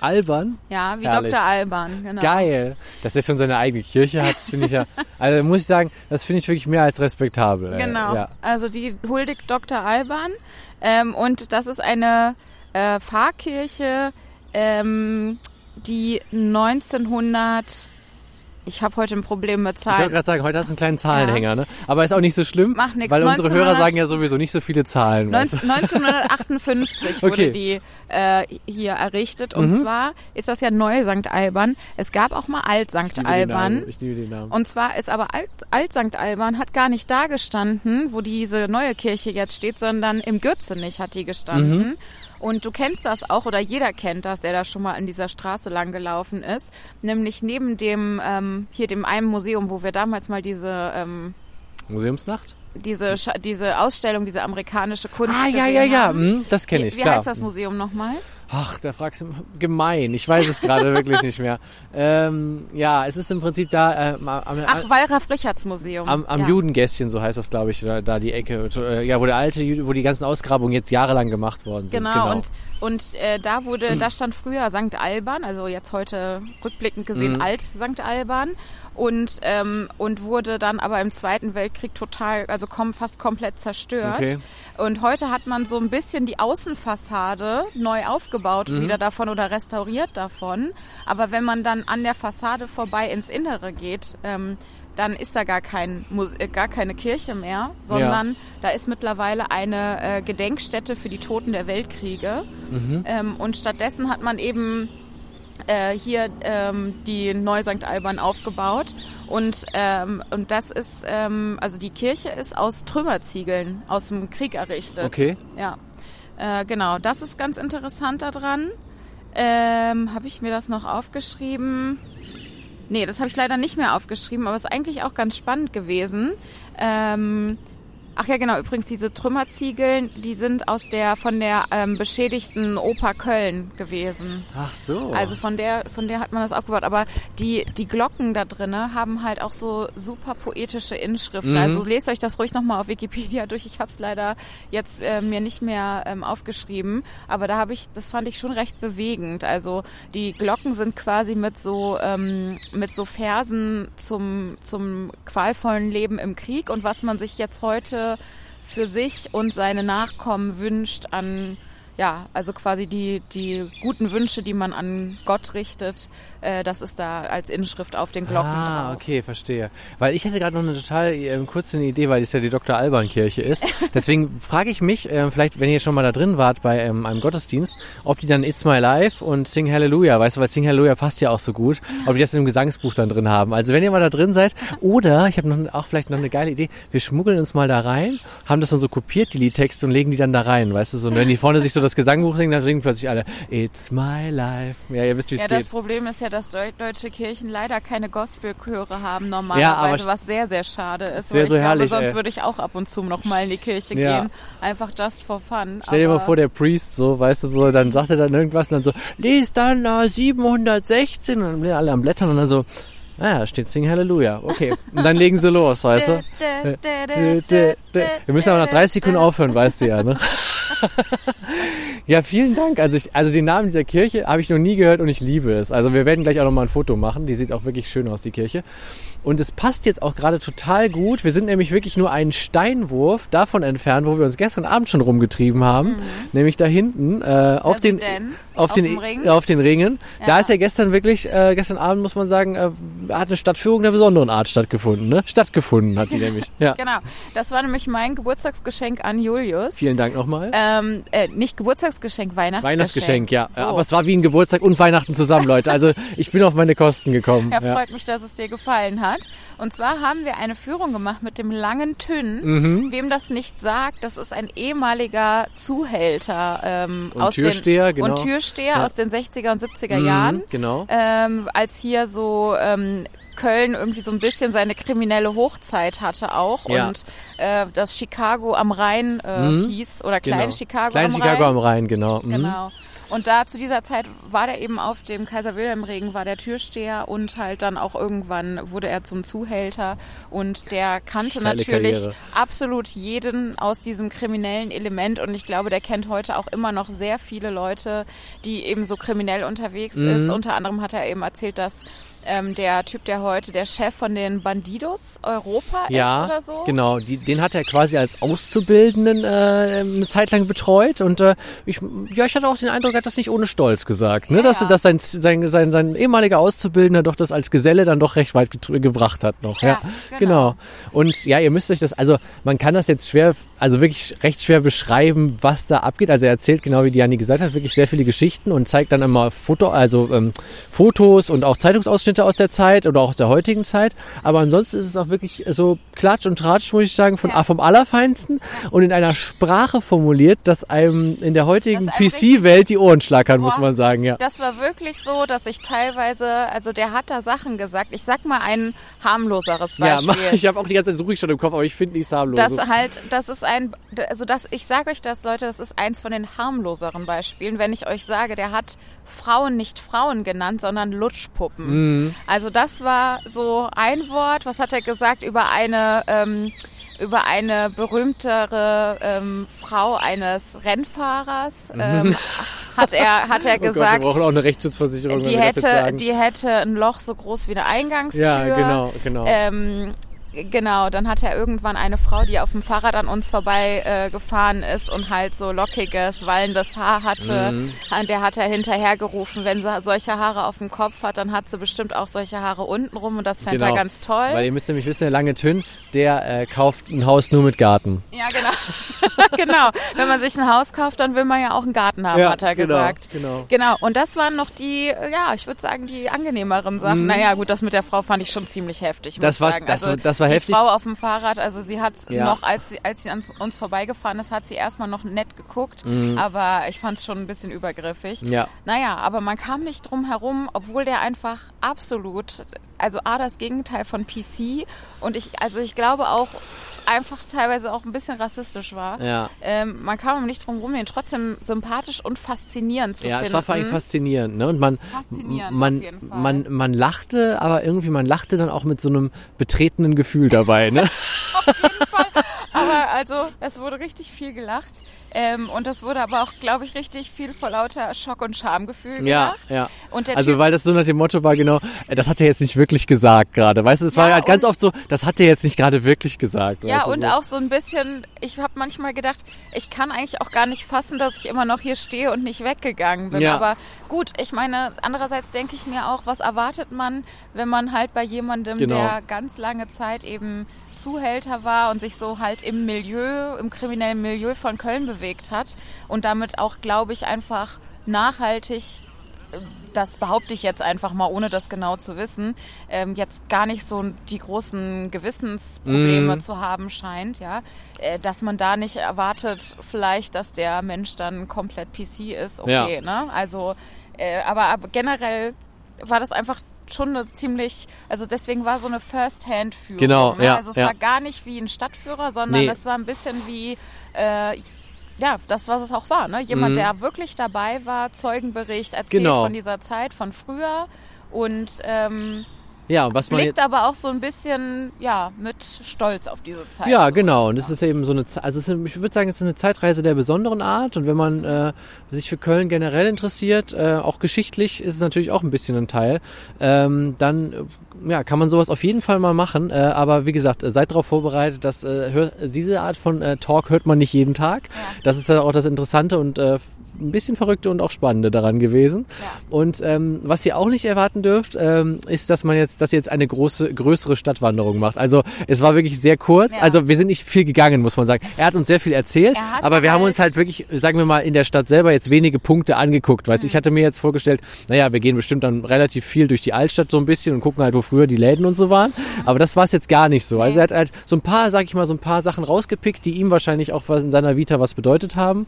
Albern. Ja, wie Herrlich. Dr. Alban, genau. Geil. Dass er schon seine eigene Kirche hat, finde ich ja, also muss ich sagen, das finde ich wirklich mehr als respektabel. Genau. Ja. Also die huldigt Dr. Alban. Ähm, und das ist eine äh, Pfarrkirche, ähm, die 1900. Ich habe heute ein Problem mit Ich wollte Zahlen. gerade sagen, heute hast du einen kleinen Zahlenhänger, ne? Aber ist auch nicht so schlimm, Macht nix. weil unsere 1900 Hörer sagen ja sowieso nicht so viele Zahlen. weißt du? 19- 1958 wurde Okay. die äh, hier errichtet. Und Mhm. zwar ist das ja Neu St. Alban. Es gab auch mal Alt St. Ich liebe den Alban. Ich liebe den Namen. Und zwar ist aber Alt, Alt St. Alban hat gar nicht da gestanden, wo diese neue Kirche jetzt steht, sondern im Gürzenich hat die gestanden. Und du kennst das auch, oder jeder kennt das, der da schon mal in dieser Straße lang gelaufen ist. Nämlich neben dem, ähm, hier dem einen Museum, wo wir damals mal diese, ähm, Museumsnacht? diese, Scha- diese Ausstellung, diese amerikanische Kunst Ah, ja, ja, ja. Hm, das kenne Wie, ich, wie klar. heißt das Museum nochmal? Ach, da fragst du gemein. Ich weiß es gerade wirklich nicht mehr. Ähm, ja, es ist im Prinzip da äh, am, am, Ach, Wallraf-Richards-Museum. am, am ja. Judengässchen, so heißt das, glaube ich, da, da die Ecke, ja, wo der alte, wo die ganzen Ausgrabungen jetzt jahrelang gemacht worden sind. Genau, und, und äh, da wurde, da stand früher St. Alban, also jetzt heute rückblickend gesehen Mhm. Alt St. Alban und, ähm, und wurde dann aber im Zweiten Weltkrieg total, also kom fast komplett zerstört. Okay. Und heute hat man so ein bisschen die Außenfassade neu aufgebaut Mhm. wieder davon oder restauriert davon. Aber wenn man dann an der Fassade vorbei ins Innere geht, ähm, dann ist da gar, kein Muse äh, gar keine Kirche mehr, sondern da ist mittlerweile eine äh, Gedenkstätte für die Toten der Weltkriege. Mhm. Ähm, und stattdessen hat man eben äh, hier ähm, die Neu St. Alban aufgebaut. Und, ähm, und das ist, ähm, also die Kirche ist aus Trümmerziegeln aus dem Krieg errichtet. Okay. Ja, äh, genau. Das ist ganz interessant daran. Ähm, habe ich mir das noch aufgeschrieben? Nee, das habe ich leider nicht mehr aufgeschrieben, aber es ist eigentlich auch ganz spannend gewesen. Ähm, ach ja, genau, übrigens diese Trümmerziegeln, die sind aus der von der ähm, beschädigten Oper Köln gewesen. Ach so. Also von der, von der hat man das aufgebaut. Aber die, die Glocken da drinne haben halt auch so super poetische Inschriften. Mhm. Also lest euch das ruhig nochmal auf Wikipedia durch. Ich habe es leider jetzt äh, mir nicht mehr ähm, aufgeschrieben. Aber da habe ich, das fand ich schon recht bewegend. Also die Glocken sind quasi mit so, ähm, mit so Versen zum, zum qualvollen Leben im Krieg und was man sich jetzt heute für sich und seine Nachkommen wünscht an ja, also quasi die, die guten Wünsche, die man an Gott richtet, äh, das ist da als Inschrift auf den Glocken Ah, drauf. okay, verstehe. Weil ich hatte gerade noch eine total ähm, kurze Idee, weil es ja die Dr. Alban Kirche ist. Deswegen frage ich mich, ähm, vielleicht, wenn ihr schon mal da drin wart bei ähm, einem Gottesdienst, ob die dann It's My Life und Sing Hallelujah, weißt du, weil Sing Hallelujah passt ja auch so gut, ob die das im Gesangsbuch dann drin haben. Also wenn ihr mal da drin seid, oder ich habe noch auch vielleicht noch eine geile Idee, wir schmuggeln uns mal da rein, haben das dann so kopiert, die Liedtexte und legen die dann da rein, weißt du, so, und wenn die vorne sich so das Gesangbuch singen, dann singen plötzlich alle It's My Life. Ja, ihr wisst, wie es Ja, geht. das Problem ist ja, dass deu deutsche Kirchen leider keine Gospelchöre haben Ja, normalerweise, aber was sehr, sehr schade ist. Weil so ich herrlich, glaube, sonst ey. würde ich auch ab und zu noch mal in die Kirche Ja. gehen. Einfach just for fun. Stell dir mal vor, der Priest so, weißt du, so, dann sagt er dann irgendwas und dann so, lies dann äh, 716 und dann sind alle am Blättern und dann so, ah, da steht Sing Halleluja, okay. Und dann legen sie los, weißt du. Dä, dä. dä, Wir müssen aber nach 30 Sekunden aufhören, weißt du ja, ne? ja, vielen Dank. Also, ich, also den Namen dieser Kirche habe ich noch nie gehört und ich liebe es. Also wir werden gleich auch nochmal ein Foto machen. Die sieht auch wirklich schön aus, die Kirche. Und es passt jetzt auch gerade total gut. Wir sind nämlich wirklich nur einen Steinwurf davon entfernt, wo wir uns gestern Abend schon rumgetrieben haben. Nämlich da hinten äh, auf, den, auf, auf den, Ring. auf den Ringen. Da Ja. ist ja gestern wirklich, äh, gestern Abend muss man sagen, äh, hat eine Stadtführung der besonderen Art stattgefunden. Ne? Stattgefunden hat die nämlich. Ja. Genau, das war nämlich mein Geburtstagsgeschenk an Julius. Vielen Dank nochmal. Ähm, äh, nicht Geburtstagsgeschenk, Weihnachtsgeschenk. Weihnachtsgeschenk, ja. So. Aber es war wie ein Geburtstag und Weihnachten zusammen, Leute. Also ich bin auf meine Kosten gekommen. Ja, Ja. freut mich, dass es dir gefallen hat. Und zwar haben wir eine Führung gemacht mit dem langen Tünn. Mhm. Wem das nicht sagt, das ist ein ehemaliger Zuhälter ähm, Und aus Türsteher, den, genau. und Türsteher Ja. aus den 60er und 70er Mhm, Jahren. Genau. Ähm, als hier so ähm, Köln irgendwie so ein bisschen seine kriminelle Hochzeit hatte auch Ja. und äh, das Chicago am Rhein äh, Mhm. hieß oder Klein genau. Chicago Klein am Chicago Rhein. am Rhein, genau. Mhm. Genau. Und da zu dieser Zeit war der eben auf dem Kaiser Wilhelm Regen, war der Türsteher und halt dann auch irgendwann wurde er zum Zuhälter und der kannte Steile natürlich Karriere. absolut jeden aus diesem kriminellen Element und ich glaube, der kennt heute auch immer noch sehr viele Leute, die eben so kriminell unterwegs Mhm. ist. Unter anderem hat er eben erzählt, dass ähm, der Typ, der heute der Chef von den Bandidos Europa Ja, ist oder so. genau. Die, den hat er quasi als Auszubildenden äh, eine Zeit lang betreut und äh, ich, ja, ich hatte auch den Eindruck, er hat das nicht ohne Stolz gesagt, ne? Ja, dass, ja. dass sein, sein, sein, sein ehemaliger Auszubildender doch das als Geselle dann doch recht weit gebracht hat noch. Ja, Ja, genau. genau. Und ja, ihr müsst euch das, also man kann das jetzt schwer, also wirklich recht schwer beschreiben, was da abgeht. Also er erzählt genau wie Diani gesagt hat, wirklich sehr viele Geschichten und zeigt dann immer Foto, also ähm, Fotos und auch Zeitungsausschnitte aus der Zeit oder auch aus der heutigen Zeit. Aber ansonsten ist es auch wirklich so Klatsch und Tratsch, muss ich sagen, von, Ja. vom Allerfeinsten und in einer Sprache formuliert, dass einem in der heutigen PC-Welt die Ohren schlackern, muss Boah. man sagen, ja. Das war wirklich so, dass ich teilweise, also der hat da Sachen gesagt. Ich sag mal ein harmloseres Ja, Beispiel. ich habe auch die ganze Zeit suche ich schon im Kopf, aber ich finde nichts harmlos. Das halt, das ist ein, also das, ich sage euch das, Leute, das ist eins von den harmloseren Beispielen, wenn ich euch sage, der hat Frauen nicht Frauen genannt, sondern Lutschpuppen. Mhm. Also das war so ein Wort, was hat er gesagt über eine, ähm, über eine berühmtere ähm, Frau eines Rennfahrers, ähm, hat er, hat er Mhm. oh Gott, wir gesagt, brauchen auch eine Rechtsschutzversicherung. die hätte, die hätte ein Loch so groß wie eine Eingangstür. Ja, genau, genau. Ähm, genau, dann hat er irgendwann eine Frau, die auf dem Fahrrad an uns vorbei äh, gefahren ist und halt so lockiges, wallendes Haar hatte. Mhm. An der hat er hinterhergerufen, wenn sie solche Haare auf dem Kopf hat, dann hat sie bestimmt auch solche Haare unten rum und das fände er ganz toll. Weil ihr müsst nämlich wissen, der lange Tünn, der äh, kauft ein Haus nur mit Garten. ja, genau. genau. Wenn man sich ein Haus kauft, dann will man ja auch einen Garten haben, Ja, hat er genau, gesagt. genau. Genau. Und das waren noch die, ja, ich würde sagen, die angenehmeren Sachen. Naja, gut, das mit der Frau fand ich schon ziemlich heftig. Mhm. Das war- das also, war- das war die heftig. Frau auf dem Fahrrad, also sie hat Ja. noch, als sie, als sie an uns vorbeigefahren ist, hat sie erstmal noch nett geguckt. Aber ich fand es schon ein bisschen übergriffig. Mhm. Ja. Naja, aber man kam nicht drum herum, obwohl der einfach absolut, also A, das Gegenteil von PC und ich, also ich glaube auch einfach teilweise auch ein bisschen rassistisch war. Ja. Ähm, man kam nicht drum rum, den trotzdem sympathisch und faszinierend zu Ja, finden. es war vor allem faszinierend, ne? Und man, Faszinierend man, auf jeden Fall. man, man lachte, aber irgendwie man lachte dann auch mit so einem betretenen Gefühl dabei, ne? Aber also, es wurde richtig viel gelacht. Ähm, und es wurde aber auch, glaube ich, richtig viel vor lauter Schock- und Schamgefühl Ja, gelacht. ja. Und Also typ, weil das so nach dem Motto war, genau, äh, das hat er jetzt nicht wirklich gesagt gerade. Weißt du, es war Ja, halt ganz oft so, das hat er jetzt nicht gerade wirklich gesagt. ja, und so. auch so ein bisschen, ich habe manchmal gedacht, ich kann eigentlich auch gar nicht fassen, dass ich immer noch hier stehe und nicht weggegangen bin. Ja. Aber gut, ich meine, andererseits denke ich mir auch, was erwartet man, wenn man halt bei jemandem, Genau. der ganz lange Zeit eben Zuhälter war und sich so halt im Milieu, im kriminellen Milieu von Köln bewegt hat und damit auch, glaube ich, einfach nachhaltig das behaupte ich jetzt einfach mal, ohne das genau zu wissen, ähm, jetzt gar nicht so die großen Gewissensprobleme Mhm. zu haben scheint, ja, äh, dass man da nicht erwartet, vielleicht, dass der Mensch dann komplett PC ist, okay, Ja. ne? Also, äh, aber, aber generell war das einfach schon eine ziemlich, also deswegen war so eine First-Hand-Führung. Genau, ne? ja, Also es ja. war gar nicht wie ein Stadtführer, sondern Nee. es war ein bisschen wie äh, ja, das, was es auch war. Ne? Jemand, Mhm. der wirklich dabei war, Zeugenbericht erzählt Genau. von dieser Zeit, von früher und ähm, ja, was man blickt aber auch so ein bisschen ja, mit Stolz auf diese Zeit. Ja, genau. Und es ist eben so eine, also ist, ich würde sagen, es ist eine Zeitreise der besonderen Art. Und wenn man äh, sich für Köln generell interessiert, äh, auch geschichtlich, ist es natürlich auch ein bisschen ein Teil. Ähm, dann äh, ja, kann man sowas auf jeden Fall mal machen. Äh, aber wie gesagt, äh, seid darauf vorbereitet, dass äh, hör, diese Art von äh, Talk hört man nicht jeden Tag. Das ist ja auch das Interessante und äh, ein bisschen verrückte und auch spannende daran gewesen. Ja. Und ähm, was ihr auch nicht erwarten dürft, ähm, ist, dass man jetzt, dass ihr jetzt eine große, größere Stadtwanderung macht. Also es war wirklich sehr kurz. Ja. Also wir sind nicht viel gegangen, muss man sagen. Er hat uns sehr viel erzählt, Er aber wir haben halt- uns halt wirklich, sagen wir mal, in der Stadt selber jetzt wenige Punkte angeguckt. Weißt, Mhm. ich hatte mir jetzt vorgestellt, naja, wir gehen bestimmt dann relativ viel durch die Altstadt so ein bisschen und gucken halt, wo früher die Läden und so waren. Aber das war es jetzt gar nicht so. Also er hat halt so ein paar, sag ich mal, so ein paar Sachen rausgepickt, die ihm wahrscheinlich auch was in seiner Vita was bedeutet haben. Mhm.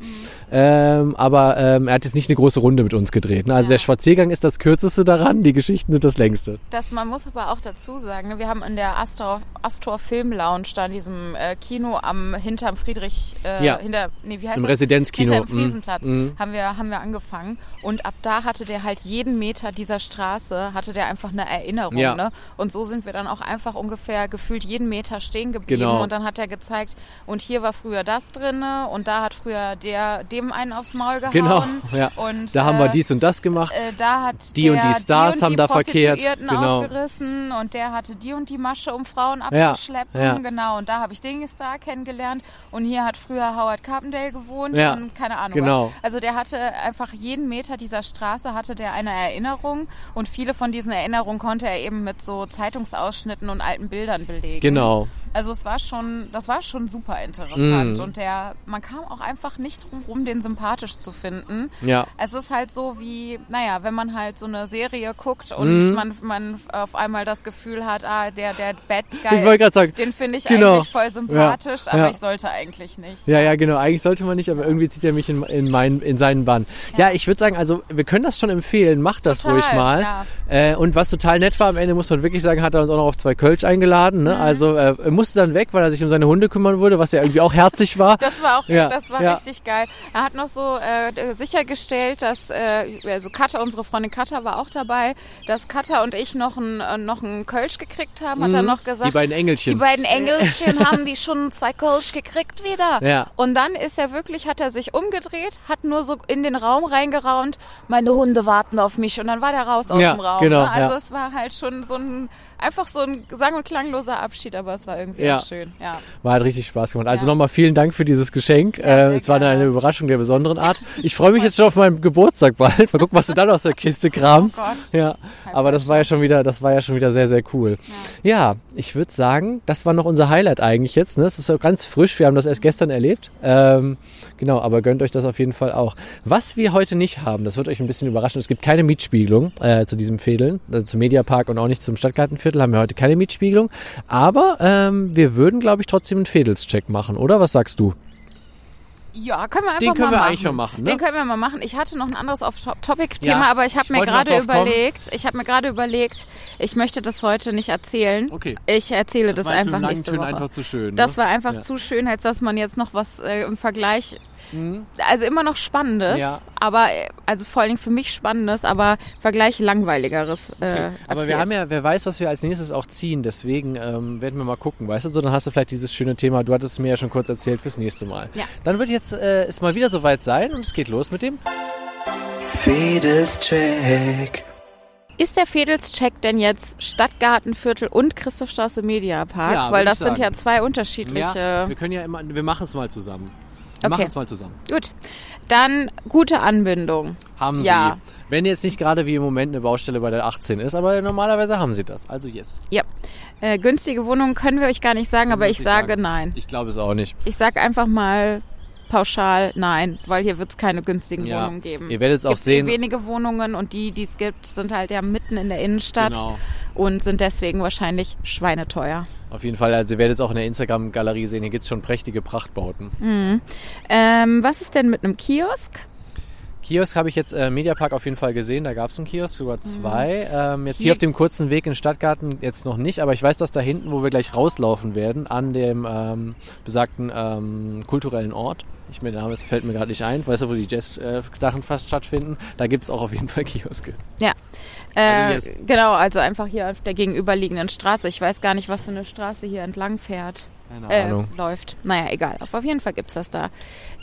Ähm, aber ähm, er hat jetzt nicht eine große Runde mit uns gedreht. Ne? Also Ja. der Spaziergang ist das kürzeste daran, die Geschichten sind das längste. Das, man muss muss aber auch dazu sagen, ne, wir haben in der Astor, Astor Film Lounge da in diesem äh, Kino am hinterm Friedrich, äh, Ja. hinter, nee, wie heißt Im das? Residenzkino. Hinter dem Mhm. Friesenplatz Mhm. haben wir haben wir angefangen und ab da hatte der halt jeden Meter dieser Straße hatte der einfach eine Erinnerung, Ja. ne? Und so sind wir dann auch einfach ungefähr gefühlt jeden Meter stehen geblieben Genau. und dann hat er gezeigt und hier war früher das drinne und da hat früher der dem einen aufs Maul gehauen Genau, ja. und Da haben wir äh, dies und das gemacht. äh, da hat Die der, und die Stars und haben die da verkehrt, genau. aufgerissen und der hatte die und die Masche, um Frauen Ja, abzuschleppen. ja. Genau, und da habe ich den Star kennengelernt. Und hier hat früher Howard Carpendale gewohnt Ja, und keine Ahnung genau. was. Also der hatte einfach jeden Meter dieser Straße hatte der eine Erinnerung und viele von diesen Erinnerungen konnte er eben mit so Zeitungsausschnitten und alten Bildern belegen. Genau. Also es war schon, das war schon super interessant Mm. und der, man kam auch einfach nicht drum rum, den sympathisch zu finden. Ja. Es ist halt so wie, naja, wenn man halt so eine Serie guckt und Mhm. man, man auf einmal das Gefühl hat, ah, der, der Bad Guy, Ich gerade sagen, den finde ich genau. eigentlich voll sympathisch, Ja, aber ja. ich sollte eigentlich nicht. Ja, ja, genau. Eigentlich sollte man nicht, aber irgendwie zieht er mich in, in, meinen, in seinen Bann. Ja, ich würde sagen, also wir können das schon empfehlen. Macht das Total, ruhig mal. ja. Äh, und was total nett war, am Ende muss man wirklich sagen, hat er uns auch noch auf zwei Kölsch eingeladen. Mhm. Ne? Also äh, er musste dann weg, weil er sich um seine Hunde kümmern würde, was ja irgendwie auch herzig war. Das war auch, Ja, das war ja. richtig geil. Er hat noch so äh, sichergestellt, dass äh, also Katha, unsere Freundin Katha war auch dabei, dass Katha und ich noch ein äh, noch einen Kölsch gekriegt haben, hat er Mhm. noch gesagt. Die beiden Engelchen. Die beiden Engelchen haben die schon zwei Kölsch gekriegt wieder. Ja. Und dann ist er wirklich, hat er sich umgedreht, hat nur so in den Raum reingeraunt, meine Hunde warten auf mich und dann war der raus aus Ja, dem Raum. genau, ne? Also ja. es war halt schon so ein, einfach so ein sang- und klangloser Abschied, aber es war irgendwie Ja. schön. Ja. War halt richtig Spaß gemacht. Also nochmal vielen Dank für dieses Geschenk. Äh, es war eine Überraschung der besonderen Art. Ich freue mich jetzt schon auf meinen Geburtstag bald. Mal gucken, was du dann aus der Kiste kramst. Oh Gott. Ja, aber das war ja schon wieder, das war ja schon wieder sehr, sehr cool. Ja, ich würde sagen, das war noch unser Highlight eigentlich jetzt. Ne? Es ist auch ganz frisch. Wir haben das erst gestern erlebt. Ähm, genau, aber gönnt euch das auf jeden Fall auch. Was wir heute nicht haben, das wird euch ein bisschen überraschen. Es gibt keine Mietspiegelung äh, zu diesem Fädeln, also zum Mediapark und auch nicht zum Stadtgartenviertel haben wir heute keine Mietspiegelung. Aber ähm, wir würden, glaube ich, trotzdem einen Fädelscheck machen, oder? Was sagst du? Ja, können wir einfach Den können mal wir machen. eigentlich schon machen, ne? Den können wir mal machen. Ich hatte noch ein anderes Off-Topic-Thema, Ja, aber ich habe mir gerade drauf kommen. überlegt, ich habe mir gerade überlegt, ich möchte das heute nicht erzählen. Okay. Ich erzähle das, war mit einfach nächste Tönen Woche. einfach zu schön. das ne? war einfach Ja. zu schön, als dass man jetzt noch was äh, im Vergleich, also immer noch Spannendes, Ja. aber also vor allen Dingen für mich Spannendes, aber Vergleich langweiligeres. Äh, Okay. Aber wir haben ja, wer weiß, was wir als nächstes auch ziehen. Deswegen ähm, werden wir mal gucken, weißt du? So, dann hast du vielleicht dieses schöne Thema. Du hattest es mir ja schon kurz erzählt fürs nächste Mal. Ja. Dann wird jetzt äh, es mal wieder soweit sein und es geht los mit dem. Fedels Check. Ist der Fedelscheck denn jetzt Stadtgartenviertel und Christophstraße Mediapark? Ja, Weil das sind ja zwei unterschiedliche. Ja, wir können ja immer, wir machen es mal zusammen. Wir Okay. machen es mal zusammen. Gut. Dann gute Anbindung. Haben Ja. Sie. Wenn jetzt nicht gerade wie im Moment eine Baustelle bei der 18 ist, aber normalerweise haben Sie das. Also yes. Ja. Äh, günstige Wohnungen können wir euch gar nicht sagen, aber Muss ich sage sagen. nein. Ich glaube es auch nicht. Ich sage einfach mal pauschal nein, weil hier wird es keine günstigen Ja. Wohnungen geben. Ihr werdet es auch eh sehen. wenige Wohnungen und die, die es gibt, sind halt ja mitten in der Innenstadt Genau. und sind deswegen wahrscheinlich schweineteuer. Auf jeden Fall, also ihr werdet es auch in der Instagram-Galerie sehen, hier gibt es schon prächtige Prachtbauten. Ähm, was ist denn mit einem Kiosk? Kiosk habe ich jetzt äh, Mediapark auf jeden Fall gesehen. Da gab es einen Kiosk, sogar zwei. Ähm, jetzt hier, Hier- auf dem kurzen Weg in den Stadtgarten jetzt noch nicht, aber ich weiß, dass da hinten, wo wir gleich rauslaufen werden, an dem ähm, besagten ähm, kulturellen Ort, ich meine, der Name fällt mir gerade nicht ein, weißt du, wo die Jazz-Sachen fast stattfinden, da gibt es auch auf jeden Fall Kioske. Ja. Also Äh, yes. Genau, also einfach hier auf der gegenüberliegenden Straße. Ich weiß gar nicht, was für eine Straße hier entlang fährt. Äh, läuft. Naja, egal. Auf jeden Fall gibt's das da.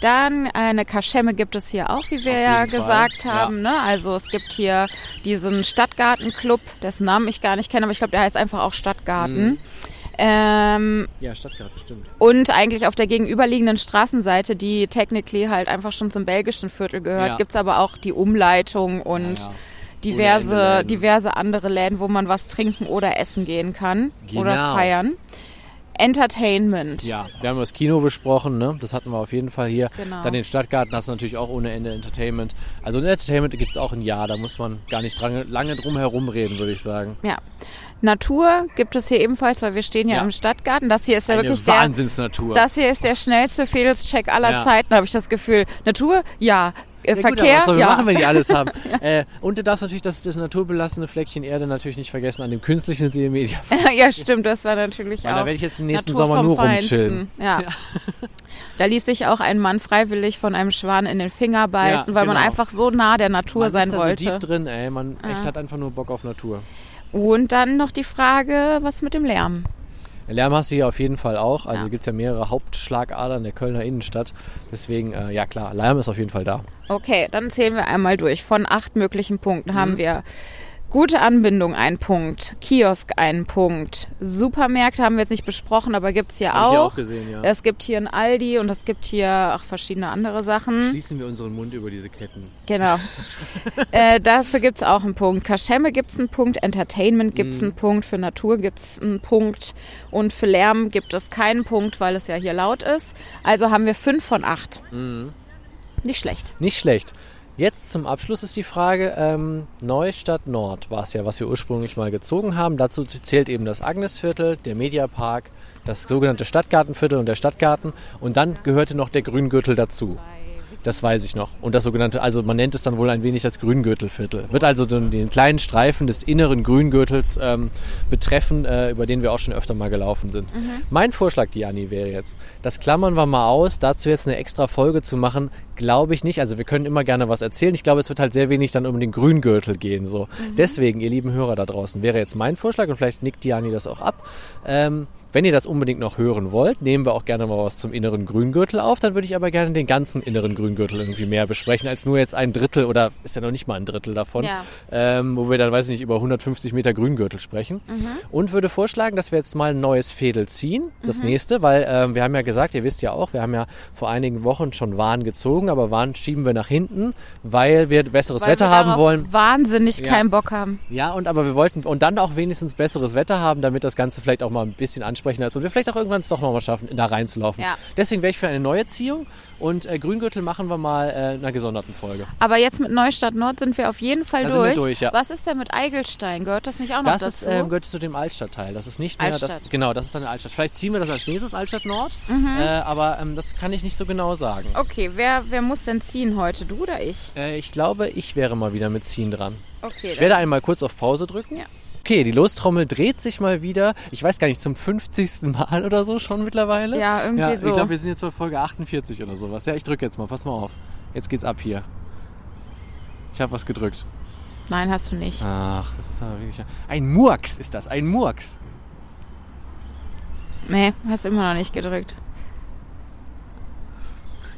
Dann eine Kaschemme gibt es hier auch, wie wir ja jeden Fall, gesagt ja. haben. Ne? Also es gibt hier diesen Stadtgartenclub, dessen Namen ich gar nicht kenne, aber ich glaube, der heißt einfach auch Stadtgarten. Mhm. Ähm, Ja, Stadtgarten, stimmt. und eigentlich auf der gegenüberliegenden Straßenseite, die technically halt einfach schon zum belgischen Viertel gehört, Ja. gibt's aber auch die Umleitung und Ja, diverse, diverse andere Läden, wo man was trinken oder essen gehen kann oder Genau. Entertainment. Ja, wir haben das Kino besprochen, ne? das hatten wir auf jeden Fall hier. Genau. Dann den Stadtgarten hast du natürlich auch ohne Ende Entertainment. Also Entertainment gibt es auch ein Jahr, da muss man gar nicht dran, lange drum herum reden, würde ich sagen. Ja. Natur gibt es hier ebenfalls, weil wir stehen ja, Ja. im Stadtgarten. Das hier ist ja Eine wirklich der, Wahnsinnsnatur. das hier ist der schnellste Fedelscheck aller Ja. Zeiten, habe ich das Gefühl. Natur? Ja. Äh, Ja, gut, Verkehr, aber was sollen wir ja. machen, wenn die alles haben? äh, und du darfst natürlich das, das naturbelassene Fleckchen Erde natürlich nicht vergessen an dem künstlichen See Media. ja, stimmt, das war natürlich Weil auch. da werde ich jetzt im nächsten Natur Sommer nur Feinsten. rumchillen. Ja. Da ließ sich auch ein Mann freiwillig von einem Schwan in den Finger beißen, weil man genau. einfach so nah der Natur Man sein ist da wollte. so deep drin, ey. Man echt Ja. hat einfach nur Bock auf Natur. Und dann noch die Frage, was mit dem Lärm? Lärm hast du hier auf jeden Fall auch. Also Ja. gibt es ja mehrere Hauptschlagadern der Kölner Innenstadt. Deswegen, äh, ja klar, Lärm ist auf jeden Fall da. Okay, dann zählen wir einmal durch. Von acht möglichen Punkten Mhm. haben wir gute Anbindung ein Punkt, Kiosk ein Punkt, Supermärkte haben wir jetzt nicht besprochen, aber gibt's hier Hab ich auch. hier auch gesehen, ja. Es gibt hier ein Aldi und es gibt hier auch verschiedene andere Sachen. Schließen wir unseren Mund über diese Ketten. Genau. äh, dafür gibt's auch einen Punkt. Kaschemme gibt's einen Punkt, Entertainment gibt's einen Punkt, für Natur gibt's einen Punkt und für Lärm gibt es keinen Punkt, weil es ja hier laut ist. Also haben wir fünf von acht. Nicht schlecht. Nicht schlecht. Jetzt zum Abschluss ist die Frage, ähm, Neustadt Nord war es ja, was wir ursprünglich mal gezogen haben. Dazu zählt eben das Agnesviertel, der Mediapark, das sogenannte Stadtgartenviertel und der Stadtgarten. Und dann gehörte noch der Grüngürtel dazu. Das weiß ich noch. Und das sogenannte, also man nennt es dann wohl ein wenig das Grüngürtelviertel. Wird also so den kleinen Streifen des inneren Grüngürtels ähm, betreffen, äh, über den wir auch schon öfter mal gelaufen sind. Mein Vorschlag, Diani, wäre jetzt, das klammern wir mal aus, dazu jetzt eine extra Folge zu machen, glaube ich nicht. Also wir können immer gerne was erzählen. Ich glaube, es wird halt sehr wenig dann um den Grüngürtel gehen. So. Deswegen, ihr lieben Hörer da draußen, wäre jetzt mein Vorschlag und vielleicht nickt Diani das auch ab. Ähm, wenn ihr das unbedingt noch hören wollt, nehmen wir auch gerne mal was zum inneren Grüngürtel auf. Dann würde ich aber gerne den ganzen inneren Grüngürtel irgendwie mehr besprechen, als nur jetzt ein Drittel oder ist ja noch nicht mal ein Drittel davon, Ja. ähm, wo wir dann, weiß ich nicht, über 150 Meter Grüngürtel sprechen. Und würde vorschlagen, dass wir jetzt mal ein neues Fädel ziehen, das nächste, weil ähm, wir haben ja gesagt, ihr wisst ja auch, wir haben ja vor einigen Wochen schon Waren gezogen, aber Waren schieben wir nach hinten, weil wir besseres Weil Wetter wir haben wollen. Wahnsinnig Ja. keinen Bock haben. Ja, und aber wir wollten und dann auch wenigstens besseres Wetter haben, damit das Ganze vielleicht auch mal ein bisschen ansprechender ist und wir vielleicht auch irgendwann es doch nochmal schaffen, da reinzulaufen. Ja. Deswegen wäre ich für eine neue Ziehung und äh, Grüngürtel machen wir mal äh, in einer gesonderten Folge. Aber jetzt mit Neustadt Nord sind wir auf jeden Fall Da sind wir durch. durch, ja. Was ist denn mit Eigelstein? Gehört das nicht auch noch Das dazu? ähm, gehört zu dem Altstadtteil. Das ist nicht mehr Altstadt. Das, genau, das ist dann eine Altstadt. Vielleicht ziehen wir das als nächstes Altstadt Nord, Mhm. äh, aber ähm, das kann ich nicht so genau sagen. okay, wer, wer muss denn ziehen heute? Du oder ich? Äh, ich glaube, ich wäre mal wieder mit Ziehen dran. Okay, Ich werde einmal kurz auf Pause drücken. Ja. Okay, die Lostrommel dreht sich mal wieder. Ich weiß gar nicht, zum 50. Mal oder so schon mittlerweile. Ja, irgendwie ja, so. Ich glaube, wir sind jetzt bei Folge 48 oder sowas. Ja, ich drücke jetzt mal. Pass mal auf. Jetzt geht's ab hier. Ich habe was gedrückt. Nein, hast du nicht. Ach, das ist aber wirklich... Ein Murks ist das, ein Murks. Nee, hast immer noch nicht gedrückt.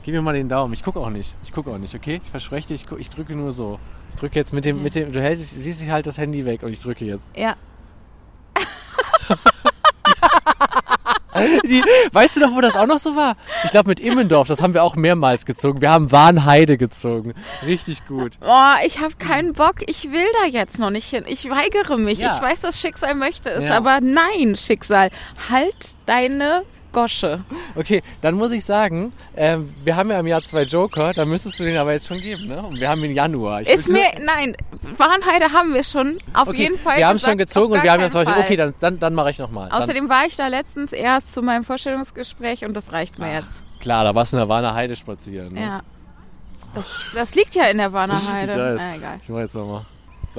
Gib mir mal den Daumen. Ich gucke auch nicht. Ich gucke auch nicht, okay? Ich verspreche dir, ich, guck, ich drücke nur so. Ich drücke jetzt mit dem, mit dem, du hältst, siehst dich halt das Handy weg und ich drücke jetzt. Ja. Die, weißt du noch, wo das auch noch so war? Ich glaube mit Immendorf, das haben wir auch mehrmals gezogen. Wir haben Warnheide gezogen. Richtig gut. Oh, ich habe keinen Bock. Ich will da jetzt noch nicht hin. Ich weigere mich. Ja. Ich weiß, das Schicksal möchte es, Ja. aber nein, Schicksal. Halt deine Gosche. Okay, dann muss ich sagen, ähm, wir haben ja im Jahr zwei Joker, da müsstest du den aber jetzt schon geben, ne? Und wir haben ihn Januar. Ich Ist mir, nein, Warnheide haben wir schon auf okay, jeden Fall Wir haben es schon gezogen und wir haben jetzt Beispiel, okay, dann, dann, dann mache ich nochmal. Außerdem war ich da letztens erst zu meinem Vorstellungsgespräch und das reicht mir jetzt. Klar, da warst du in der Warner Heide spazieren. Ne? Ja. Das, das liegt ja in der Warner Heide. Ich weiß. Na, egal. Ich jetzt nochmal.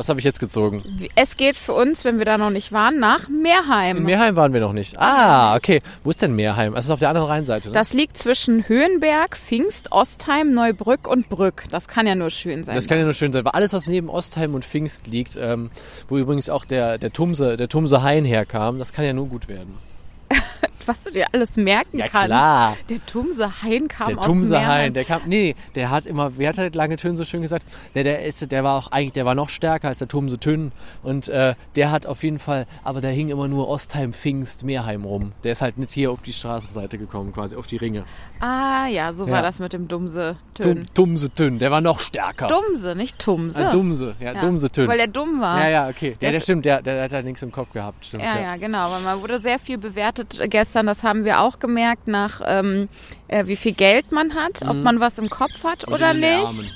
Was habe ich jetzt gezogen? Es geht für uns, wenn wir da noch nicht waren, nach Meerheim. In Meerheim waren wir noch nicht. Ah, okay. Wo ist denn Meerheim? Das ist auf der anderen Rheinseite, ne? Das liegt zwischen Höhenberg, Pfingst, Ostheim, Neubrück und Brück. Das kann ja nur schön sein. Das kann ja nur schön sein, weil alles, was neben Ostheim und Pfingst liegt, ähm, wo übrigens auch der, der Tumse, der Tumse Hain herkam, das kann ja nur gut werden. Was du dir alles merken Ja, kannst. klar. Der Tumse Hain kam Der aus Tumse Meerheim. Hain, der kam, nee, der hat immer, wer hat halt lange Tön so schön gesagt? Der, der ist, der war auch eigentlich, der war noch stärker als der Tumse Tünn und äh, der hat auf jeden Fall, aber der hing immer nur Ostheim, Pfingst, Meerheim rum. Der ist halt nicht hier auf die Straßenseite gekommen, quasi auf die Ringe. Ah ja, so Ja. war das mit dem Dumse Tön. Tum, Tumse Tünn, der war noch stärker. Dumse, nicht Tumse. Äh, Dumse, ja, Ja, Dumse Tünn. Weil der dumm war. ja, ja, okay. Ja, Das- der stimmt, der, der hat halt nichts im Kopf gehabt, stimmt. Ja, ja, genau. Weil man wurde sehr viel bewertet gestern. Das haben wir auch gemerkt nach, ähm, äh, wie viel Geld man hat, ob man was im Kopf hat Mhm. Oder den nicht.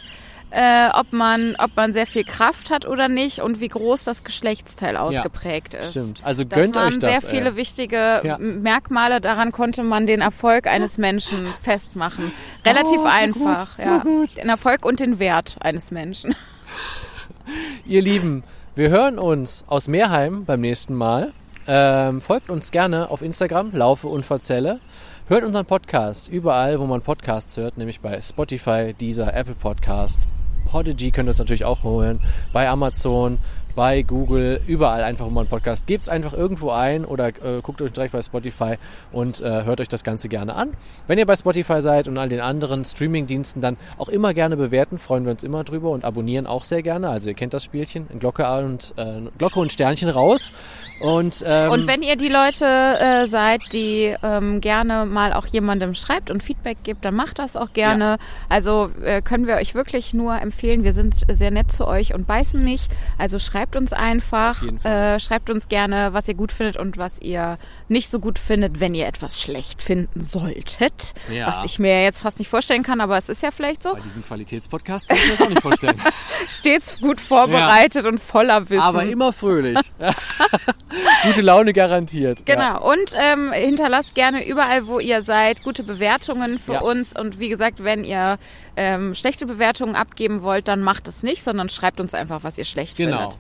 äh, ob, man, ob man sehr viel Kraft hat oder nicht und wie groß das Geschlechtsteil ausgeprägt ist. Stimmt. Also Das gönnt waren euch das. sehr viele ey. wichtige Ja. Merkmale. Daran konnte man den Erfolg eines Menschen festmachen. Relativ Oh, so einfach. gut, so ja. gut. Den Erfolg und den Wert eines Menschen. Ihr Lieben, wir hören uns aus Meerheim beim nächsten Mal. Ähm, folgt uns gerne auf Instagram, Laufe und Verzelle. Hört unseren Podcast überall, wo man Podcasts hört, nämlich bei Spotify, Deezer, Apple Podcast. Podigy könnt ihr uns natürlich auch holen, bei Amazon, bei Google, überall einfach, man einen Podcast. Gebt es einfach irgendwo ein oder äh, guckt euch direkt bei Spotify und äh, hört euch das Ganze gerne an. Wenn ihr bei Spotify seid und all den anderen Streaming-Diensten, dann auch immer gerne bewerten, freuen wir uns immer drüber und abonnieren auch sehr gerne. Also ihr kennt das Spielchen, Glocke und, äh, Glocke und Sternchen raus. Und, ähm, Und wenn ihr die Leute äh, seid, die ähm, gerne mal auch jemandem schreibt und Feedback gibt, dann macht das auch gerne. Also äh, können wir euch wirklich nur empfehlen. Wir sind sehr nett zu euch und beißen nicht. Also schreibt uns einfach. Äh, schreibt uns gerne, was ihr gut findet und was ihr nicht so gut findet, wenn ihr etwas schlecht finden solltet. Ja. Was ich mir jetzt fast nicht vorstellen kann, aber es ist ja vielleicht so. bei diesem Qualitätspodcast kann ich mir das auch nicht vorstellen. Stets gut vorbereitet und voller Wissen. Aber immer fröhlich. Gute Laune garantiert. Genau. Ja. Und ähm, hinterlasst gerne überall, wo ihr seid, gute Bewertungen für Ja. uns. Und wie gesagt, wenn ihr ähm, schlechte Bewertungen abgeben wollt, dann macht es nicht, sondern schreibt uns einfach, was ihr schlecht Genau. findet.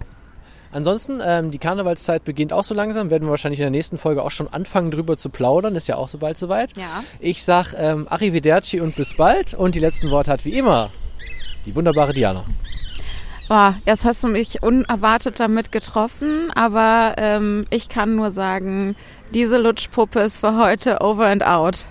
Ansonsten, ähm, die Karnevalszeit beginnt auch so langsam. Werden wir wahrscheinlich in der nächsten Folge auch schon anfangen, drüber zu plaudern. Ist ja auch so bald soweit. Ja. Ich sag ähm, Arrivederci und bis bald. Und die letzten Worte hat wie immer die wunderbare Diana. Boah, jetzt hast du mich unerwartet damit getroffen, aber ähm, ich kann nur sagen, diese Lutschpuppe ist für heute over and out.